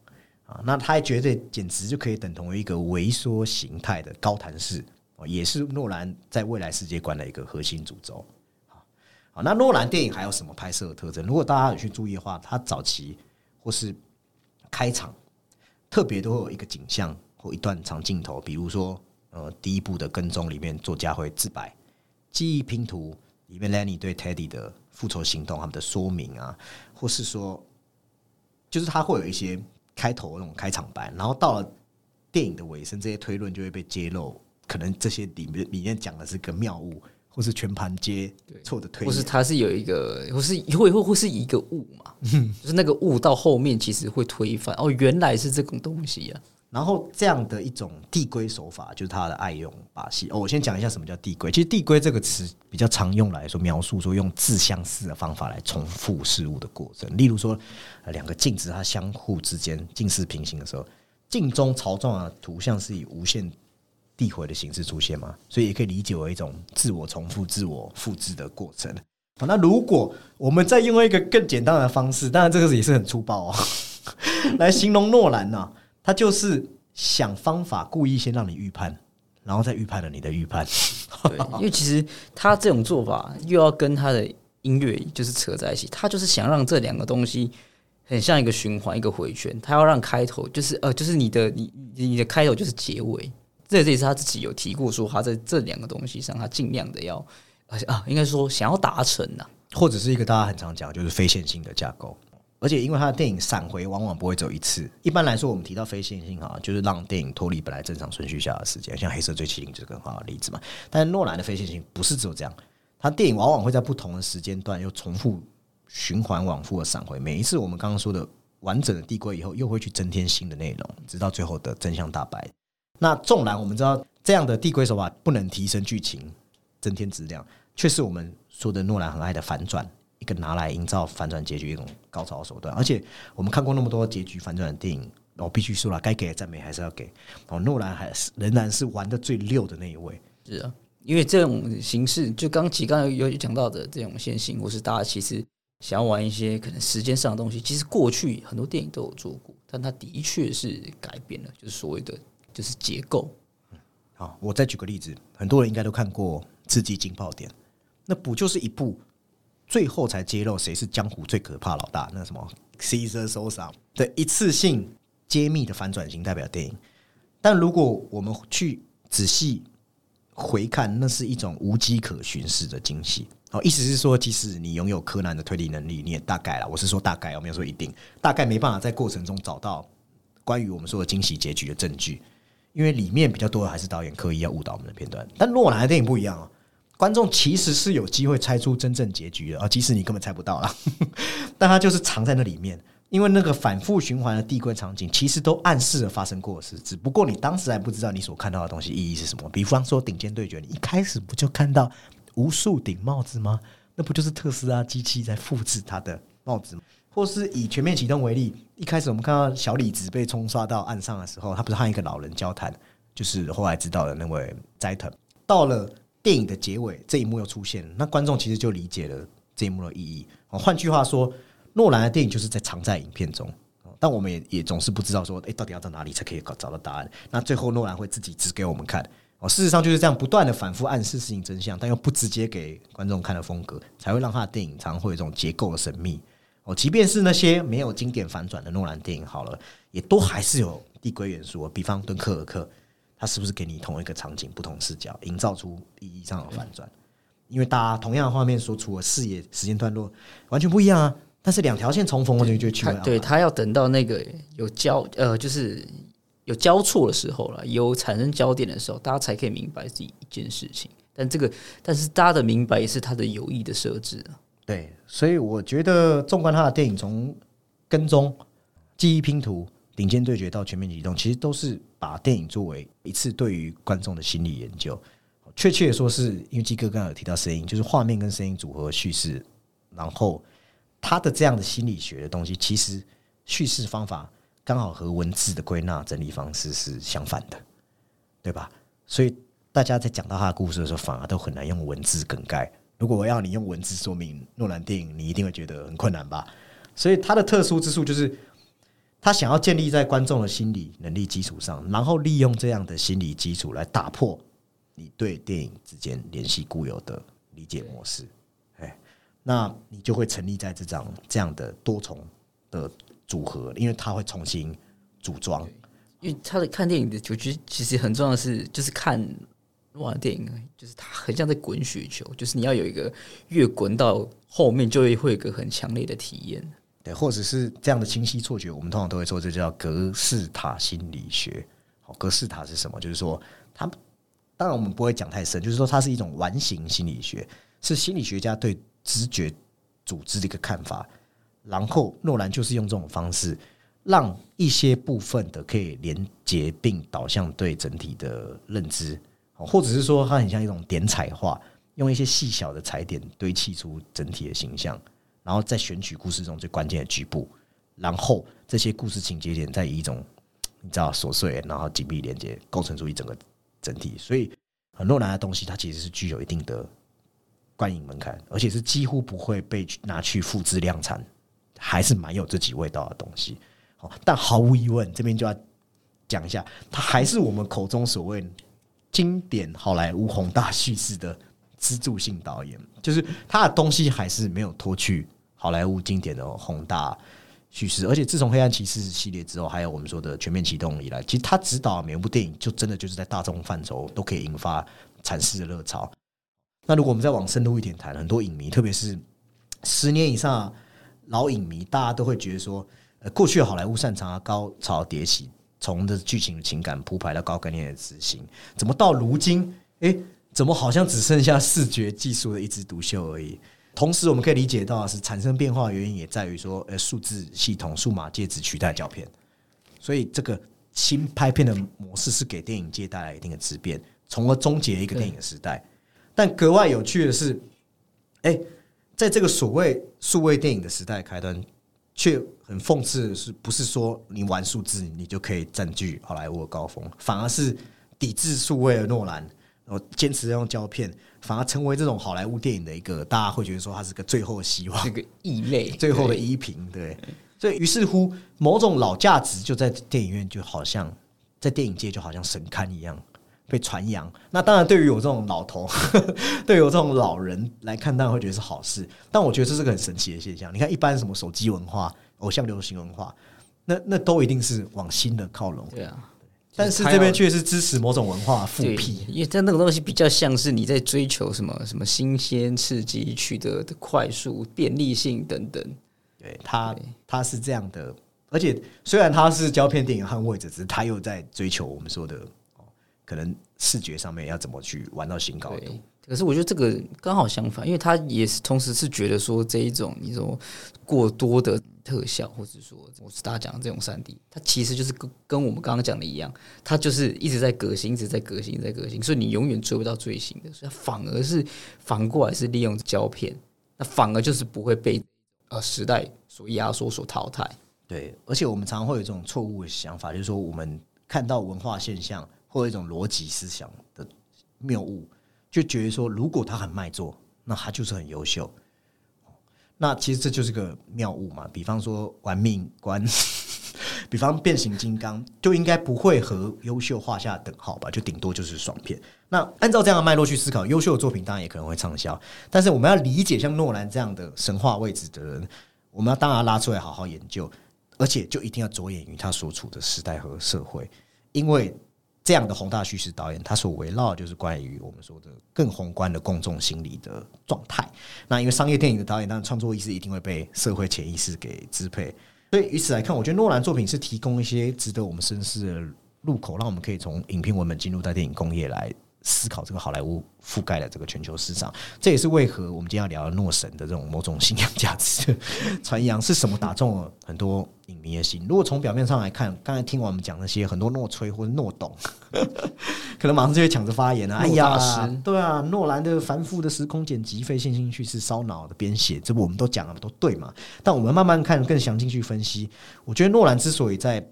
啊。那他还觉得简直就可以等同于一个萎缩形态的高谈式哦，也是诺兰在未来世界观的一个核心主轴。好，那诺兰电影还有什么拍摄的特征？如果大家有去注意的话，他早期或是开场。特别都会有一个景象或一段长镜头，比如说，呃，第一部的跟踪里面，作家会自白；记忆拼图里面，Lenny 对 Teddy 的复仇行动他们的说明啊，或是说，就是他会有一些开头那种开场白，然后到了电影的尾声，这些推论就会被揭露，可能这些里面里面讲的是个妙物。或是全盘接错的推，或是它是有一个，或是会会会是一个物嘛，就是那个物到后面其实会推翻哦，原来是这种东西啊。然后这样的一种递归手法，就是他的爱用把戏。哦，我先讲一下什么叫递归。其实递归这个词比较常用来说描述说用自相似的方法来重复事物的过程。例如说，两个镜子它相互之间近似平行的时候，镜中朝状的图像是以无限。递回的形式出现嘛，所以也可以理解为一种自我重复、自我复制的过程。好，那如果我们再用一个更简单的方式，当然这个也是很粗暴哦，来形容诺兰呢，他就是想方法故意先让你预判，然后再预判了你的预判。对，因为其实他这种做法又要跟他的音乐就是扯在一起，他就是想让这两个东西很像一个循环、一个回圈，他要让开头就是呃，就是你的你你的开头就是结尾。这这也是他自己有提过，说他在这两个东西上，他尽量的要，啊，应该说想要达成呐，或者是一个大家很常讲，就是非线性的架构。而且因为他的电影闪回往往不会走一次，一般来说我们提到非线性哈，就是让电影脱离本来正常顺序下的时间，像《黑色追击令》就是很好的例子嘛。但是诺兰的非线性不是只有这样，他电影往往会在不同的时间段又重复循环往复的闪回，每一次我们刚刚说的完整的递归以后，又会去增添新的内容，直到最后的真相大白。那纵然我们知道这样的递归手法不能提升剧情、增添质量，却是我们说的诺兰很爱的反转，个拿来营造反转结局一种高潮手段。而且我们看过那么多结局反转的电影，我必须说了，该给的赞美还是要给。哦，诺兰还是仍然是玩的最溜的那一位。是啊，因为这种形式，就刚其刚才有讲到的这种线性，或是大家其实想要玩一些可能时间上的东西，其实过去很多电影都有做过，但它的确是改变了，就是所谓的就是结构。好，我再举个例子，很多人应该都看过《刺激惊爆点》，那不就是一部最后才揭露谁是江湖最可怕老大？那什么 Caesar Sosa 的一次性揭秘的反转型代表电影。但如果我们去仔细回看，那是一种无迹可寻式的惊喜。哦，意思是说，即使你拥有柯南的推理能力，你也大概了，我是说大概，我没有说一定，大概没办法在过程中找到关于我们说的惊喜结局的证据。因为里面比较多的还是导演刻意要误导我们的片段，但诺兰的电影不一样啊，观众其实是有机会猜出真正结局的啊，即使你根本猜不到啦，但他就是藏在那里面，因为那个反复循环的地柜场景其实都暗示了发生过的事，只不过你当时还不知道你所看到的东西意义是什么。比方说顶尖对决，你一开始不就看到无数顶帽子吗？那不就是特斯拉机器在复制它的帽子吗？或是以全面启动为例，一开始我们看到小李子被冲刷到岸上的时候，他不是和一个老人交谈，就是后来知道的那位斋藤。到了电影的结尾，这一幕又出现了，那观众其实就理解了这一幕的意义。换句话说，诺兰的电影就是在藏在影片中，但我们也也总是不知道说，哎，到底要到哪里才可以找到答案？那最后诺兰会自己指给我们看。哦，事实上就是这样，不断的反复暗示事情真相，但又不直接给观众看的风格，才会让他的电影常会有一种结构的神秘。哦，即便是那些没有经典反转的诺兰电影，好了，也都还是有递归元素。比方《敦刻尔克》，它是不是给你同一个场景、不同视角，营造出意义上的反转？因为大家同样的画面所处的视野、时间段落完全不一样啊。但是两条线重逢，我就觉得奇怪。对他要等到那个有交呃，就是有交错的时候了，有产生焦点的时候，大家才可以明白这一件事情。但这个，但是大家的明白也是他的有意的设置啊。对，所以我觉得，纵观他的电影，从跟踪、记忆拼图、顶尖对决到全面移动，其实都是把电影作为一次对于观众的心理研究。确切说，是因为基哥刚刚有提到声音，就是画面跟声音组合叙事，然后他的这样的心理学的东西，其实叙事方法刚好和文字的归纳整理方式是相反的，对吧？所以大家在讲到他的故事的时候，反而都很难用文字梗概。如果我要你用文字说明诺兰电影，你一定会觉得很困难吧？所以它的特殊之处就是，他想要建立在观众的心理能力基础上，然后利用这样的心理基础来打破你对电影之间联系固有的理解模式。哎，那你就会成立在这张这样的多重的组合，因为他会重新组装。因为他的看电影的，我觉得其实很重要的是，就是看。哇，电影就是它很像在滚雪球，就是你要有一个越滚到后面就会会有一个很强烈的体验，或者是这样的清晰错觉，我们通常都会说这叫格式塔心理学。好，格式塔是什么？就是说，它当然我们不会讲太深，就是说它是一种完形心理学，是心理学家对知觉组织的一个看法。然后诺兰就是用这种方式，让一些部分的可以连接并导向对整体的认知。或者是说，它很像一种点彩画，用一些细小的彩点堆砌出整体的形象，然后再选取故事中最关键的局部，然后这些故事情节点再以一种你知道琐碎，然后紧密连接，构成出一整个整体。所以，很多难的东西，它其实是具有一定的观影门槛，而且是几乎不会被拿去复制量产，还是蛮有自己味道的东西。好，但毫无疑问，这边就要讲一下，它还是我们口中所谓。经典好莱坞宏大叙事的支柱性导演，就是他的东西还是没有脱去好莱坞经典的宏大叙事。而且自从《黑暗骑士》系列之后，还有我们说的《全面启动》以来，其实他指导每部电影，就真的就是在大众范畴都可以引发阐释的热潮。那如果我们再往深入一点谈，很多影迷，特别是十年以上老影迷，大家都会觉得说，呃，过去好莱坞擅长啊高潮迭起。从的剧情情感铺排到高概念的执行，怎么到如今，哎，怎么好像只剩下视觉技术的一枝独秀而已？同时，我们可以理解到是产生变化的原因也在于说，呃，数字系统、数码介质取代胶片，所以这个新拍片的模式是给电影界带来一定的质变，从而终结一个电影时代。但格外有趣的是，哎，在这个所谓数位电影的时代开端。却很讽刺的是，不是说你玩数字你就可以占据好莱坞的高峰，反而是抵制数位的诺兰，然后坚持用胶片，反而成为这种好莱坞电影的一个大家会觉得说它是个最后的希望这，个异类，最后的对依凭，对。所以于是乎，某种老价值就在电影院就好像在电影界就好像神龛一样被传扬。那当然，对于我这种老头，对于我这种老人来看，当然会觉得是好事。但我觉得这是个很神奇的现象。你看，一般什么手机文化、偶像流行文化，那那都一定是往新的靠拢。对啊。但是这边却是支持某种文化复辟。，因为它那个东西比较像是你在追求什么什么新鲜刺激、取得的快速、便利性等等。对他，他是这样的，而且虽然他是胶片电影捍卫者，只是他又在追求我们说的哦，可能视觉上面要怎么去玩到新高度。可是我觉得这个刚好相反，因为他也是同时是觉得说这一种你说过多的特效，或者说我是大家讲的这种三 D，它其实就是跟跟我们刚刚讲的一样，它就是一直在革新，一直在革新，在革新，所以你永远追不到最新的，所以反而是反过来是利用胶片，那反而就是不会被呃时代所压缩、所淘汰。对，而且我们常常会有这种错误的想法，就是说我们看到文化现象或者一种逻辑思想的谬误，就觉得说如果他很卖座，那他就是很优秀。那其实这就是个谬误嘛。比方说玩命关，比方变形金刚，就应该不会和优秀画下等号吧？就顶多就是爽片。那按照这样的脉络去思考，优秀的作品当然也可能会畅销，但是我们要理解像诺兰这样的神话位置的人，我们要当然拉出来好好研究，而且就一定要着眼于他所处的时代和社会，因为这样的宏大叙事导演，他所围绕就是关于我们说的更宏观的公众心理的状态。那因为商业电影的导演，当然创作意识一定会被社会潜意识给支配，所以以此来看，我觉得诺兰作品是提供一些值得我们深思的入口，让我们可以从影片文本进入到电影工业来思考这个好莱坞覆盖的这个全球市场。这也是为何我们今天要聊诺神的这种某种信仰价值。的传扬是什么打中了很多影迷的心。如果从表面上来看，刚才听完我们讲那些很多诺吹或者诺懂，可能马上就会抢着发言了。哎呀，对啊，诺兰的繁复的时空剪辑、非线性叙事、烧脑的编写，这不我们都讲了，都对嘛？但我们慢慢看，更详尽去分析。我觉得诺兰之所以在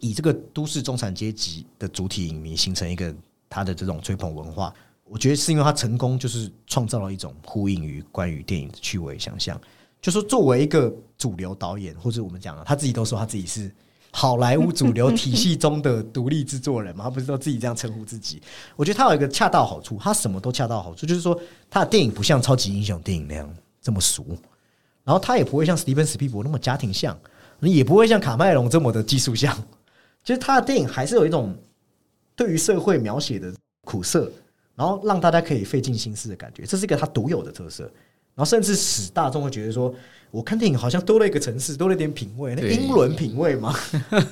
以这个都市中产阶级的主体影迷形成一个他的这种追捧文化，我觉得是因为他成功就是创造了一种呼应于关于电影的趣味想象。就说作为一个主流导演，或者我们讲了，他自己都说他自己是好莱坞主流体系中的独立制作人嘛，他不是都自己这样称呼自己？我觉得他有一个恰到好处，他什么都恰到好处，就是说他的电影不像超级英雄电影那样这么俗，然后他也不会像史蒂芬史皮伯那么家庭像，也不会像卡麦隆这么的技术像，就是他的电影还是有一种对于社会描写的苦涩，然后让大家可以费尽心思的感觉，这是一个他独有的特色。然后甚至使大众会觉得说，我看电影好像多了一个层次，多了一点品味，那英伦品味嘛，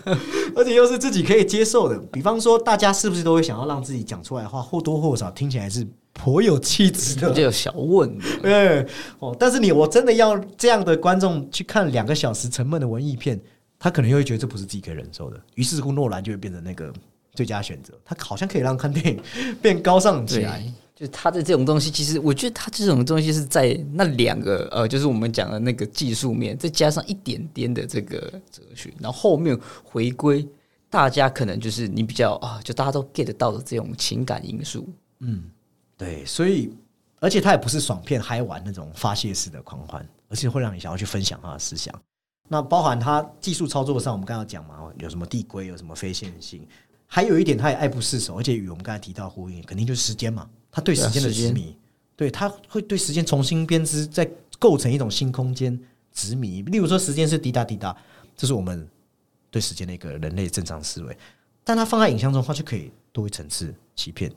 而且又是自己可以接受的。比方说，大家是不是都会想要让自己讲出来的话或多或少听起来是颇有气质的比？较有小问的，对哦，但是你我真的要这样的观众去看两个小时沉闷的文艺片，他可能又会觉得这不是自己可以忍受的。于是乎，诺兰就会变成那个最佳选择。它好像可以让看电影 变高尚起来。，就是他的这种东西，其实我觉得他这种东西是在那两个呃，就是我们讲的那个技术面，再加上一点点的这个哲学，然后后面回归大家可能就是你比较啊，就大家都 get 到的这种情感因素。嗯对，所以而且他也不是爽片嗨玩那种发泄式的狂欢，而是会让你想要去分享他的思想。那包含他技术操作上，我们刚刚讲嘛，有什么递归，有什么非线性，还有一点他也爱不释手，而且与我们刚才提到呼应，肯定就是时间嘛，他对时间的执迷，对他会对时间重新编织，再构成一种新空间执迷。例如说，时间是滴答滴答，这是我们对时间的一个人类正常思维，但它放在影像中，它就可以多一层次欺骗。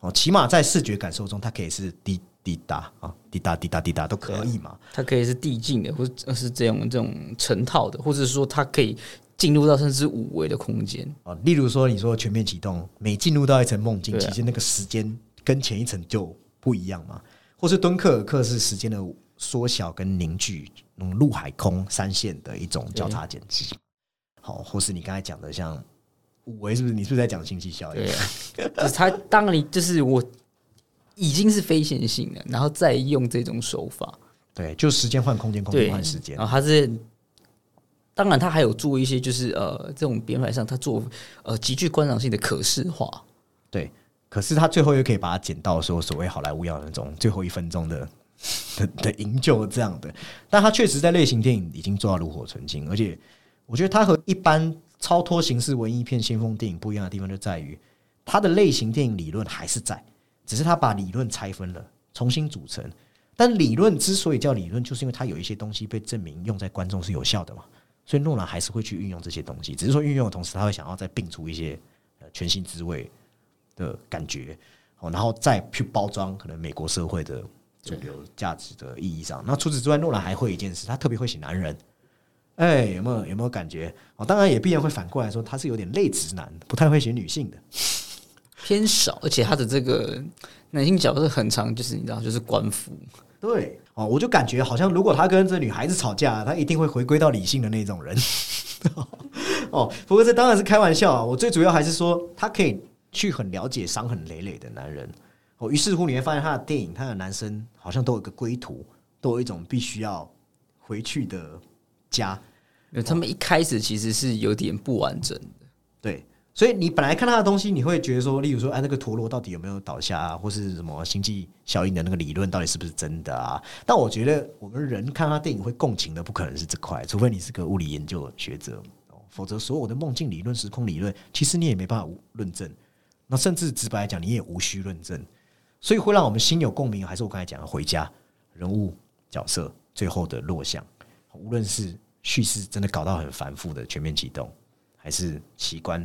哦，起码在视觉感受中，它可以是滴滴答啊，滴答滴答滴答都可以嘛。它可以是递进的，或者是这种这种成套的，或者是说它可以进入到甚至五维的空间。啊，例如说你说全面启动，每进入到一层梦境，啊其实那个时间跟前一层就不一样嘛。或是敦刻尔克是时间的缩小跟凝聚，嗯陆海空三线的一种交叉剪辑。好，或是你刚才讲的像五维，是不是？你是不是在讲星际效应？对它当你就是我已经是非线性的，然后再用这种手法，对，就时间换空间，空间对，换时间然。后它是当然他还有做一些就是呃这种编排上，他做呃极具观赏性的可视化。对，可是他最后又可以把它剪到说所谓好莱坞要那种最后一分钟的的 的营救这样的，但他确实在类型电影已经做到炉火纯青，而且我觉得他和一般超脱形式文艺片先锋电影不一样的地方就在于，他的类型电影理论还是在，只是他把理论拆分了，重新组成。但理论之所以叫理论，就是因为它有一些东西被证明用在观众是有效的嘛，所以诺兰还是会去运用这些东西，只是说运用的同时，他会想要再并出一些呃全新滋味的感觉，哦，然后再去包装可能美国社会的主流价值的意义上。那除此之外，诺兰还会一件事，他特别会写男人。哎，有没有有没有感觉？哦，当然也必然会反过来说，他是有点类直男，不太会写女性的，偏少，而且他的这个男性角色很长，就是你知道，就是官服。对哦，我就感觉好像，如果他跟这女孩子吵架，他一定会回归到理性的那种人。哦，不过这当然是开玩笑啊。我最主要还是说，他可以去很了解伤痕累累的男人。哦，于是乎你会发现，他的电影，他的男生好像都有个归途，都有一种必须要回去的家。他们一开始其实是有点不完整的，对。所以你本来看他的东西，你会觉得说，例如说，哎，那个陀螺到底有没有倒下啊，或是什么星际效应的那个理论到底是不是真的啊？但我觉得我们人看他电影会共情的，不可能是这块，除非你是个物理研究学者，否则所有的梦境理论、时空理论，其实你也没办法论证。那甚至直白来讲，你也无需论证。所以会让我们心有共鸣，还是我刚才讲的回家人物角色最后的落相，无论是叙事真的搞到很繁复的全面启动，还是奇观。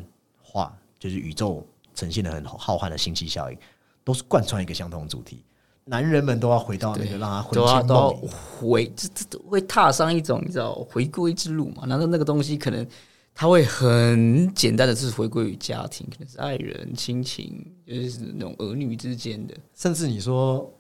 话就是宇宙呈现的很浩瀚的星系效应，都是贯穿一个相同主题。男人们都要回到那个让他魂牵梦萦，回这这会踏上一种你知道回归之路嘛？难道那个东西可能他会很简单的是回归于家庭，可能是爱人、亲情，就是那种儿女之间的。甚至你说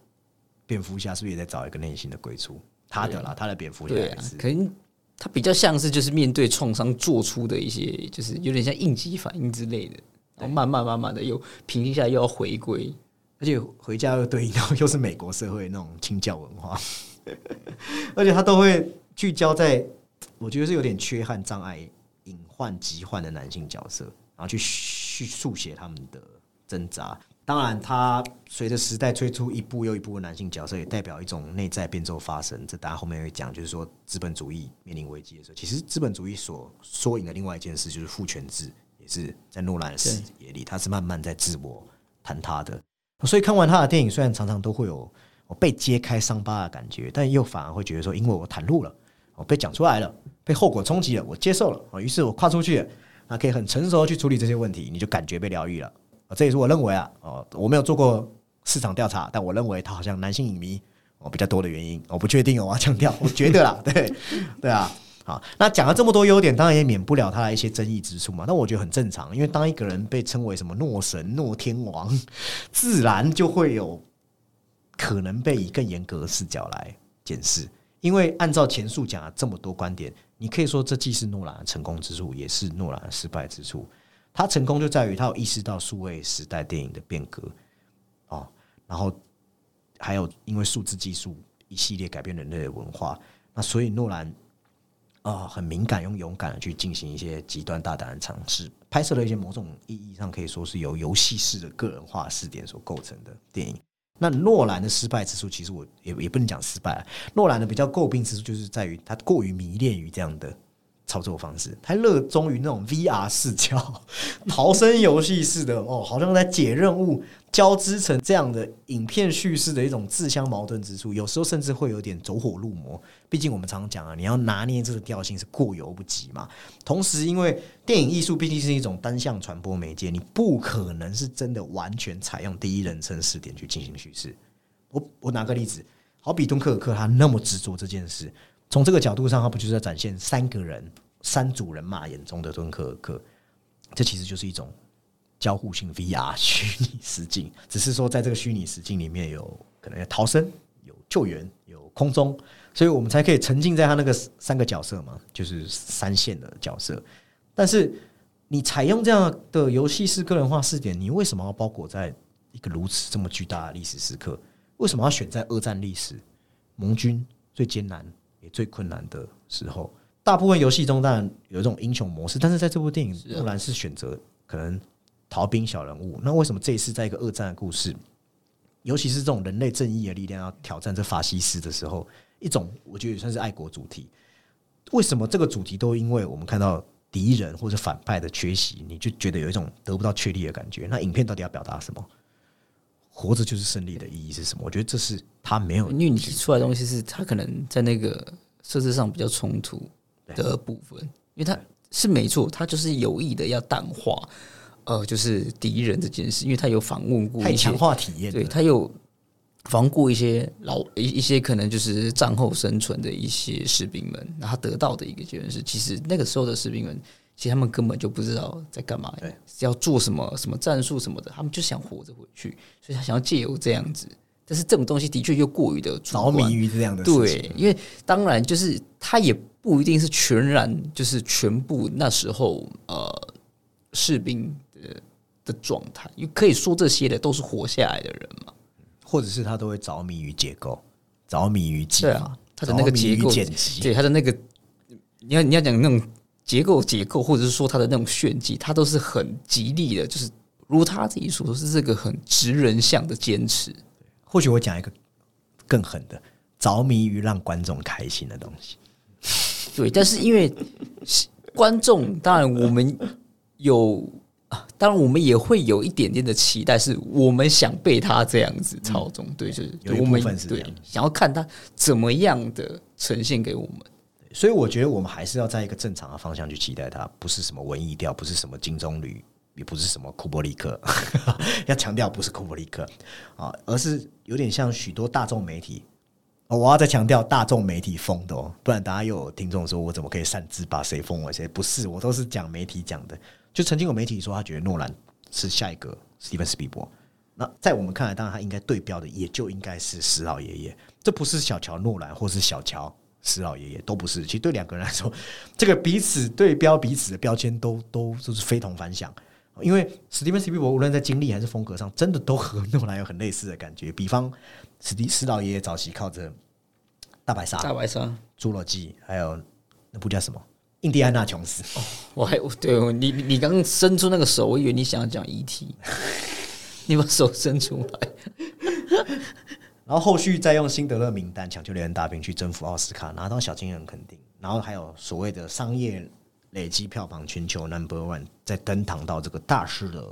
蝙蝠侠是不是也在找一个内心的归处？他的啦，他的蝙蝠侠是可能。他比较像是就是面对创伤做出的一些，就是有点像应激反应之类的，然后慢慢慢慢的又平静下来，又要回归，而且回家又对应到又是美国社会那种清教文化，而且他都会聚焦在我觉得是有点缺憾障碍、隐患疾患的男性角色，然后去去速写他们的挣扎。当然，他随着时代推出一部又一部的男性角色，也代表一种内在变奏发生。这大家后面会讲，就是说资本主义面临危机的时候，其实资本主义所缩影的另外一件事，就是父权制，也是在诺兰的视野里，他是慢慢在自我坍塌的。所以看完他的电影，虽然常常都会有我被揭开伤疤的感觉，但又反而会觉得说，因为我袒露了，我被讲出来了，被后果冲击了，我接受了，于是我跨出去，那可以很成熟去处理这些问题，你就感觉被疗愈了。这也是我认为啊，哦，我没有做过市场调查，但我认为他好像男性影迷哦比较多的原因，我不确定哦，我要强调，我觉得啦，对对啊，好，那讲了这么多优点，当然也免不了他的一些争议之处嘛。那我觉得很正常，因为当一个人被称为什么诺神、诺天王，自然就会有可能被以更严格的视角来检视。因为按照前述讲了这么多观点，你可以说这既是诺兰的成功之处，也是诺兰的失败之处。他成功就在于他有意识到数位时代电影的变革，哦，然后还有因为数字技术一系列改变人类的文化，那所以诺兰啊很敏感用勇敢的去进行一些极端大胆的尝试，拍摄了一些某种意义上可以说是由游戏式的个人化试点所构成的电影。那诺兰的失败之处，其实我也也不能讲失败，诺兰的比较诟病之处就是在于他过于迷恋于这样的。操作方式，他热衷于那种 VR 视角、逃生游戏式的哦，好像在解任务，交织成这样的影片叙事的一种自相矛盾之处，有时候甚至会有点走火入魔。毕竟我们常常讲啊，你要拿捏这个调性是过犹不及嘛。同时，因为电影艺术毕竟是一种单向传播媒介，你不可能是真的完全采用第一人称视点去进行叙事。我我拿个例子，好比敦刻尔克，他那么执着这件事。从这个角度上，他不就是在展现三个人、三组人马眼中的敦刻尔克？这其实就是一种交互性 VR 虚拟实境，只是说在这个虚拟实境里面有可能要逃生、有救援、有空中，所以我们才可以沉浸在他那个三个角色嘛，就是三线的角色。但是你采用这样的游戏式个人化试点，你为什么要包裹在一个如此这么巨大的历史时刻？为什么要选在二战历史盟军最艰难？也最困难的时候，大部分游戏中当然有一种英雄模式，但是在这部电影，是啊诺兰是选择可能逃兵小人物。那为什么这一次在一个二战的故事，尤其是这种人类正义的力量要挑战这法西斯的时候，一种我觉得也算是爱国主题。为什么这个主题都因为我们看到敌人或者反派的缺席，你就觉得有一种得不到确立的感觉？那影片到底要表达什么？活着就是胜利的意义是什么？我觉得这是他没有因为你提出来的东西是他可能在那个设置上比较冲突的部分，因为他是没错，他就是有意的要淡化，呃，就是敌人这件事，因为他有访问过太强，化体验。对他有访问过一些老一一些可能就是战后生存的一些士兵们，然后他得到的一个结论是，其实那个时候的士兵们。其实他们根本就不知道在干嘛，对，要做什么什么战术什么的，他们就想活着回去，所以他想要借由这样子。但是这种东西的确又过于的着迷于这样的事情。对，因为当然就是他也不一定是全然就是全部那时候呃士兵的的状态，因为可以说这些的都是活下来的人嘛。或者是他都会着迷于结构，着迷于技法，对啊，他的那个结构，剪辑，对他的那个，你要你要讲那种结构结构，或者是说他的那种炫技，他都是很极力的，就是如他自己所说是这个很直人向的坚持。或许我讲一个更狠的，着迷于让观众开心的东西。对，但是因为观众，当然我们有啊，当然我们也会有一点点的期待，是我们想被他这样子操纵，对，就是我们对想要看他怎么样的呈现给我们。所以我觉得我们还是要在一个正常的方向去期待它，不是什么文艺调，不是什么金棕榈，也不是什么库伯利克，要强调不是库伯利克啊，而是有点像许多大众媒体。我要再强调大众媒体封的哦，不然大家又有听众说我怎么可以擅自把谁封为谁？不是，我都是讲媒体讲的。就曾经有媒体说他觉得诺兰是下一个史蒂芬史皮伯，那在我们看来，当然他应该对标的也就应该是史老爷爷，这不是小乔诺兰或是小乔史老爷爷，都不是。其实对两个人来说，这个彼此对标彼此的标签都都就是非同凡响。因为史蒂芬史皮伯无论在经历还是风格上，真的都和诺兰有很类似的感觉。比方史蒂史老爷爷早期靠着大白鲨、大白鲨，侏罗纪，还有那部叫什么《印第安纳琼斯》我还对你你刚刚伸出那个手，我以为你想要讲 ET，你把手伸出来。然后后续再用辛德勒名单、抢救猎人大兵去征服奥斯卡，拿到小金人肯定，然后还有所谓的商业累积票房全球 number one，再登堂到这个大师的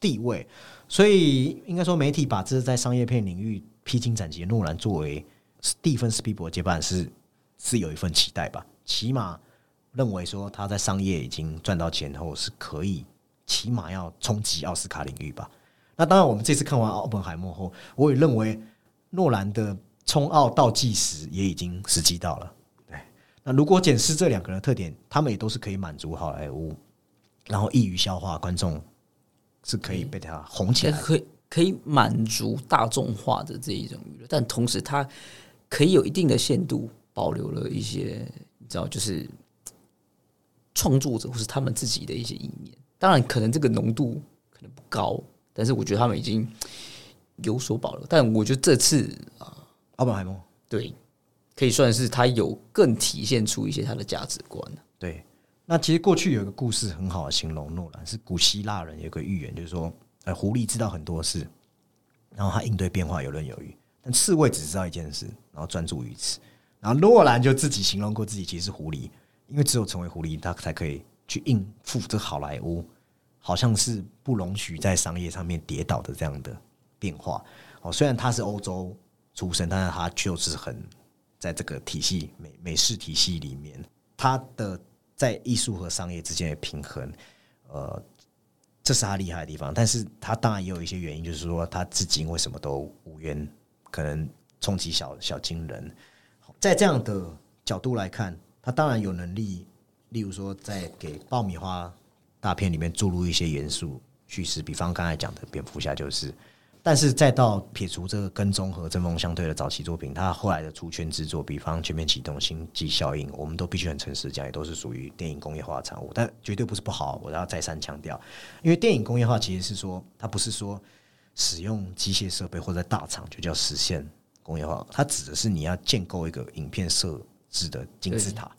地位。所以应该说，媒体把这在商业片领域披荆斩棘的诺兰作为史蒂芬斯皮伯接班是是有一份期待吧，起码认为说他在商业已经赚到钱后是可以，起码要冲击奥斯卡领域吧。那当然，我们这次看完奥本海默后，我也认为诺兰的冲奥倒计时也已经时机到了。对，那如果检视这两个人的特点，他们也都是可以满足好莱坞，然后易于消化，观众是可以被他红起来。可以可以满足大众化的这一种娱乐，但同时他可以有一定的限度，保留了一些你知道，就是创作者或是他们自己的一些意念。当然，可能这个浓度可能不高，但是我觉得他们已经有所保留。但我觉得这次啊奥本海默，对可以算是他有更体现出一些他的价值观对，那其实过去有一个故事很好的形容诺兰，是古希腊人有个寓言，就是说，呃，狐狸知道很多事，然后他应对变化游刃有余，但刺猬只知道一件事，然后专注于此。然后诺兰就自己形容过自己其实是狐狸，因为只有成为狐狸，他才可以去应付这好莱坞，好像是不容许在商业上面跌倒的这样的变化。哦，虽然他是欧洲出身，但是他就是很在这个体系美美式体系里面，他的在艺术和商业之间的平衡，呃，这是他厉害的地方。但是他当然也有一些原因，就是说他至今为什么都无缘，可能冲击小小金人。在这样的角度来看，他当然有能力，例如说在给爆米花大片里面注入一些元素叙事，比方刚才讲的蝙蝠侠就是。但是再到撇除这个跟踪和针锋相对的早期作品，他后来的出圈之作，比方《全面启动》《星际效应》，我们都必须很诚实讲，也都是属于电影工业化的产物，但绝对不是不好。我要再三强调，因为电影工业化其实是说，它不是说使用机械设备或者大厂就叫实现工业化，它指的是你要建构一个影片设置的金字塔，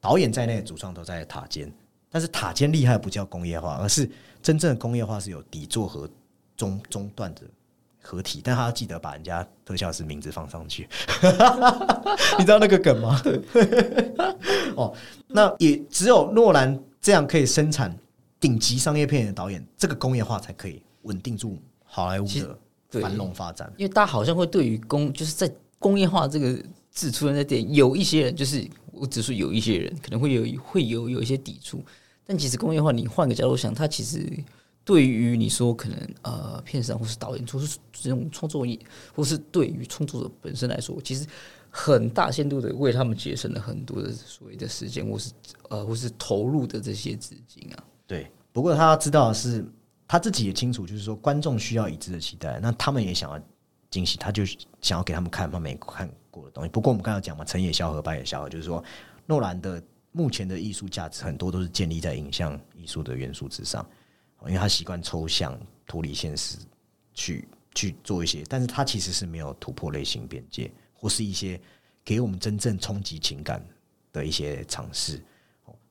导演在内主创都在塔尖，但是塔尖厉害不叫工业化，而是真正的工业化是有底座和中中段的合体，但他要记得把人家特效师名字放上去，你知道那个梗吗？哦，那也只有诺兰这样可以生产顶级商业片的导演，这个工业化才可以稳定住好莱坞的繁荣发展。因为大家好像会对于工就是在工业化这个字出现在电影，有一些人就是我只是有一些人可能会有会有有一些抵触，但其实工业化你换个角度想，它其实对于你说可能呃片商或是导演或是这种创作业，或是对于创作者本身来说，其实很大限度的为他们节省了很多的所谓的时间，或是呃或是投入的这些资金啊。对，不过他要知道是，他自己也清楚，就是说观众需要一致的期待，那他们也想要惊喜，他就想要给他们看他们没看过的东西。不过我们刚才讲嘛，成也萧何，败也萧何，就是说诺兰的目前的艺术价值很多都是建立在影像艺术的元素之上，因为他习惯抽象、脱离现实去去做一些，但是他其实是没有突破类型边界，或是一些给我们真正冲击情感的一些尝试。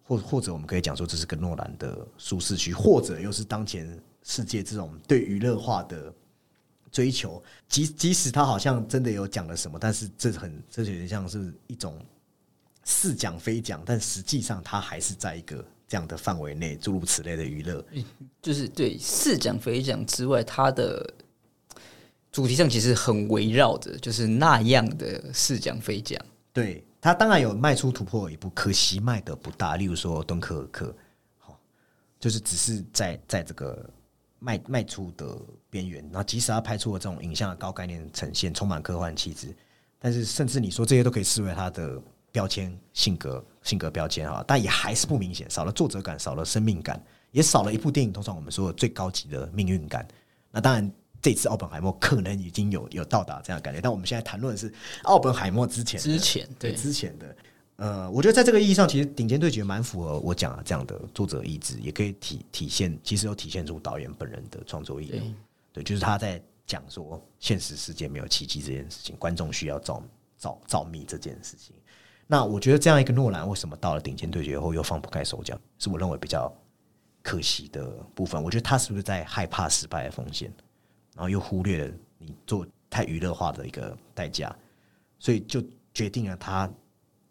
或或者我们可以讲说，这是个诺兰的舒适区，或者又是当前世界这种对娱乐化的追求。即即使他好像真的有讲了什么，但是这很这有点像是一种似讲非讲，但实际上他还是在一个这样的范围内，诸如此类的娱乐。就是对似讲非讲之外，它的主题上其实很围绕着就是那样的似讲非讲。对他当然有迈出突破的一步，可惜迈的不大。例如说敦刻尔克，好，就是只是在在这个迈迈出的边缘。然后即使他拍出了这种影像的高概念呈现，充满科幻气质，但是甚至你说这些都可以视为他的标签、性格、性格标签哈，但也还是不明显，少了作者感，少了生命感，也少了一部电影通常我们说的最高级的命运感。那当然。这次奥本海默可能已经有有到达这样的感觉，但我们现在谈论的是奥本海默之前之前对对之前的，呃，我觉得在这个意义上，其实《顶尖对决》蛮符合我讲的这样的作者意志，也可以体体现，其实有体现出导演本人的创作意对愿。对，就是他在讲说现实世界没有奇迹这件事情，观众需要造造造密这件事情。那我觉得这样一个诺兰，为什么到了顶尖对决后又放不开手脚，是我认为比较可惜的部分。我觉得他是不是在害怕失败的风险，然后又忽略了你做太娱乐化的一个代价，所以就决定了他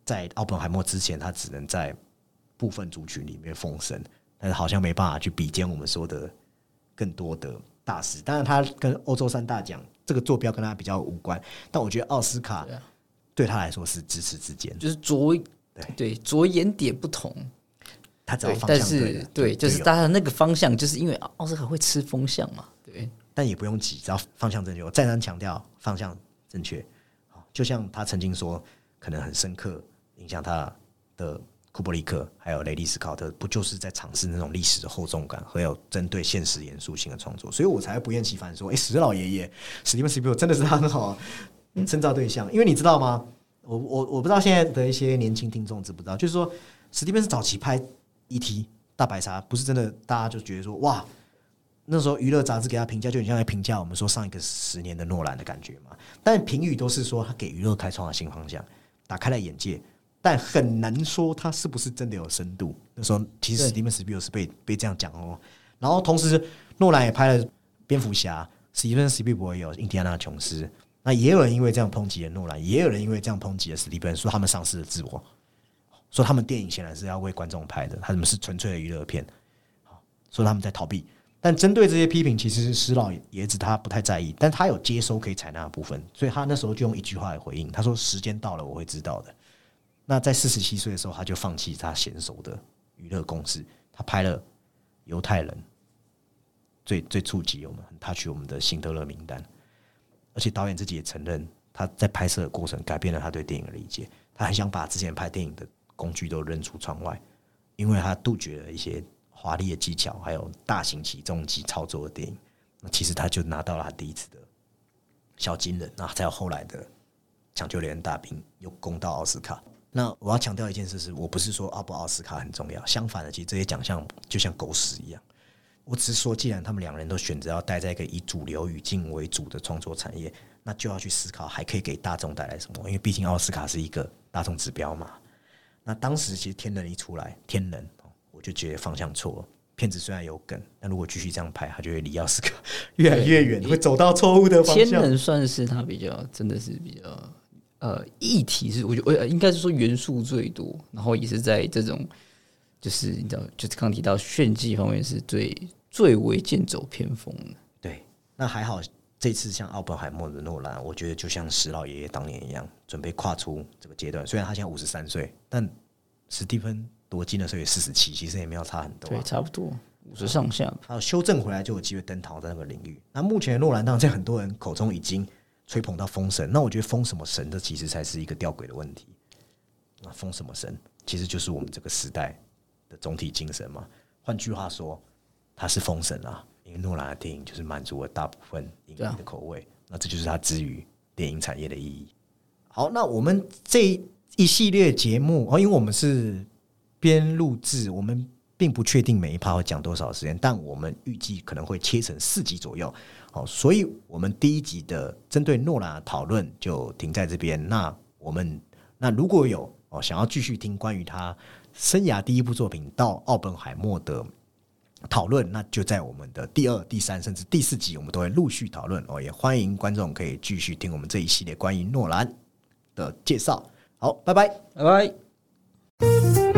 在奥本海默之前，他只能在部分族群里面封神，但是好像没办法去比肩我们说的更多的大师。当然，他跟欧洲三大奖这个坐标跟他比较无关，但我觉得奥斯卡对他来说是咫尺之间，就是着对对着眼点不同，他只要方向对是了，对，就是有大家的那个方向，就是因为奥斯卡会吃风向嘛，对，但也不用急，只要方向正确。我再三强调方向正确。就像他曾经说，可能很深刻影响他的库布里克还有雷利斯考特，不就是在尝试那种历史的厚重感，还有针对现实严肃性的创作？所以我才不厌其烦说，哎、史老爷爷史蒂芬史皮尔真的是他很好深造对象，因为你知道吗？我我我不知道现在的一些年轻听众知不知道，就是说史蒂芬是早期拍 E.T. 大白鲨，不是真的大家就觉得说哇。那时候娱乐杂志给他评价，就很像在评价我们说上一个十年的诺兰的感觉嘛。但评语都是说他给娱乐开创了新方向，打开了眼界，但很难说他是不是真的有深度。那时候其实史蒂芬史皮尔是被被这样讲哦。然后同时诺兰也拍了蝙蝠侠，史蒂芬史皮尔也有印第安纳琼斯。那也有人因为这样抨击了诺兰，也有人因为这样抨击了史蒂芬，说他们丧失了自我，说他们电影显然是要为观众拍的，他们是纯粹的娱乐片，说他们在逃避。但针对这些批评，其实是施老爷子他不太在意，但他有接收可以采纳的部分，所以他那时候就用一句话来回应，他说：“时间到了，我会知道的。”那在四十七岁的时候，他就放弃他娴熟的娱乐公式，他拍了犹太人，最最触及我们，很 touch 我们的辛德勒名单，而且导演自己也承认，他在拍摄的过程改变了他对电影的理解，他很想把之前拍电影的工具都扔出窗外，因为他杜绝了一些华丽的技巧，还有大型起重机操作的电影。那其实他就拿到了他第一次的小金人，那才有后来的抢救连大兵，又攻到奥斯卡。那我要强调一件事是，我不是说奥不奥斯卡很重要，相反的，其实这些奖项就像狗屎一样。我只是说，既然他们两人都选择要待在一个以主流语境为主的创作产业，那就要去思考还可以给大众带来什么。因为毕竟奥斯卡是一个大众指标嘛。那当时其实天能一出来，天能我就觉得方向错了。片子虽然有梗，但如果继续这样拍，他就会离奥斯卡越来越远，会走到错误的方天向。能算是他比较真的是比较呃议题是，我觉得呃应该是说元素最多，然后也是在这种就是你知道，就是刚提到炫技方面是最最为剑走偏锋的。对，那还好，这次像奥本海默的诺兰，我觉得就像石老爷爷当年一样，准备跨出这个阶段。虽然他现在五十三岁，但史蒂芬夺金的时候也四十七，其实也没有差很多、对，啊。差不多五十上下吧。还有修正回来就有机会登堂在那个领域。那目前诺兰当然在很多人口中已经吹捧到封神，那我觉得封什么神，这其实才是一个吊诡的问题。那封什么神，其实就是我们这个时代的总体精神嘛。换句话说，他是封神啊，因为诺兰的电影就是满足了大部分影迷的口味，那这就是他之于电影产业的意义。好，那我们这一系列节目哦，因为我们是边录制，我们并不确定每一趴会讲多少时间，但我们预计可能会切成四集左右。好，所以我们第一集的针对诺兰的讨论就停在这边。那我们那如果有哦想要继续听关于他生涯第一部作品到奥本海默的讨论，那就在我们的第二、第三甚至第四集，我们都会陆续讨论哦。也欢迎观众可以继续听我们这一系列关于诺兰的介绍。好，拜拜。拜拜。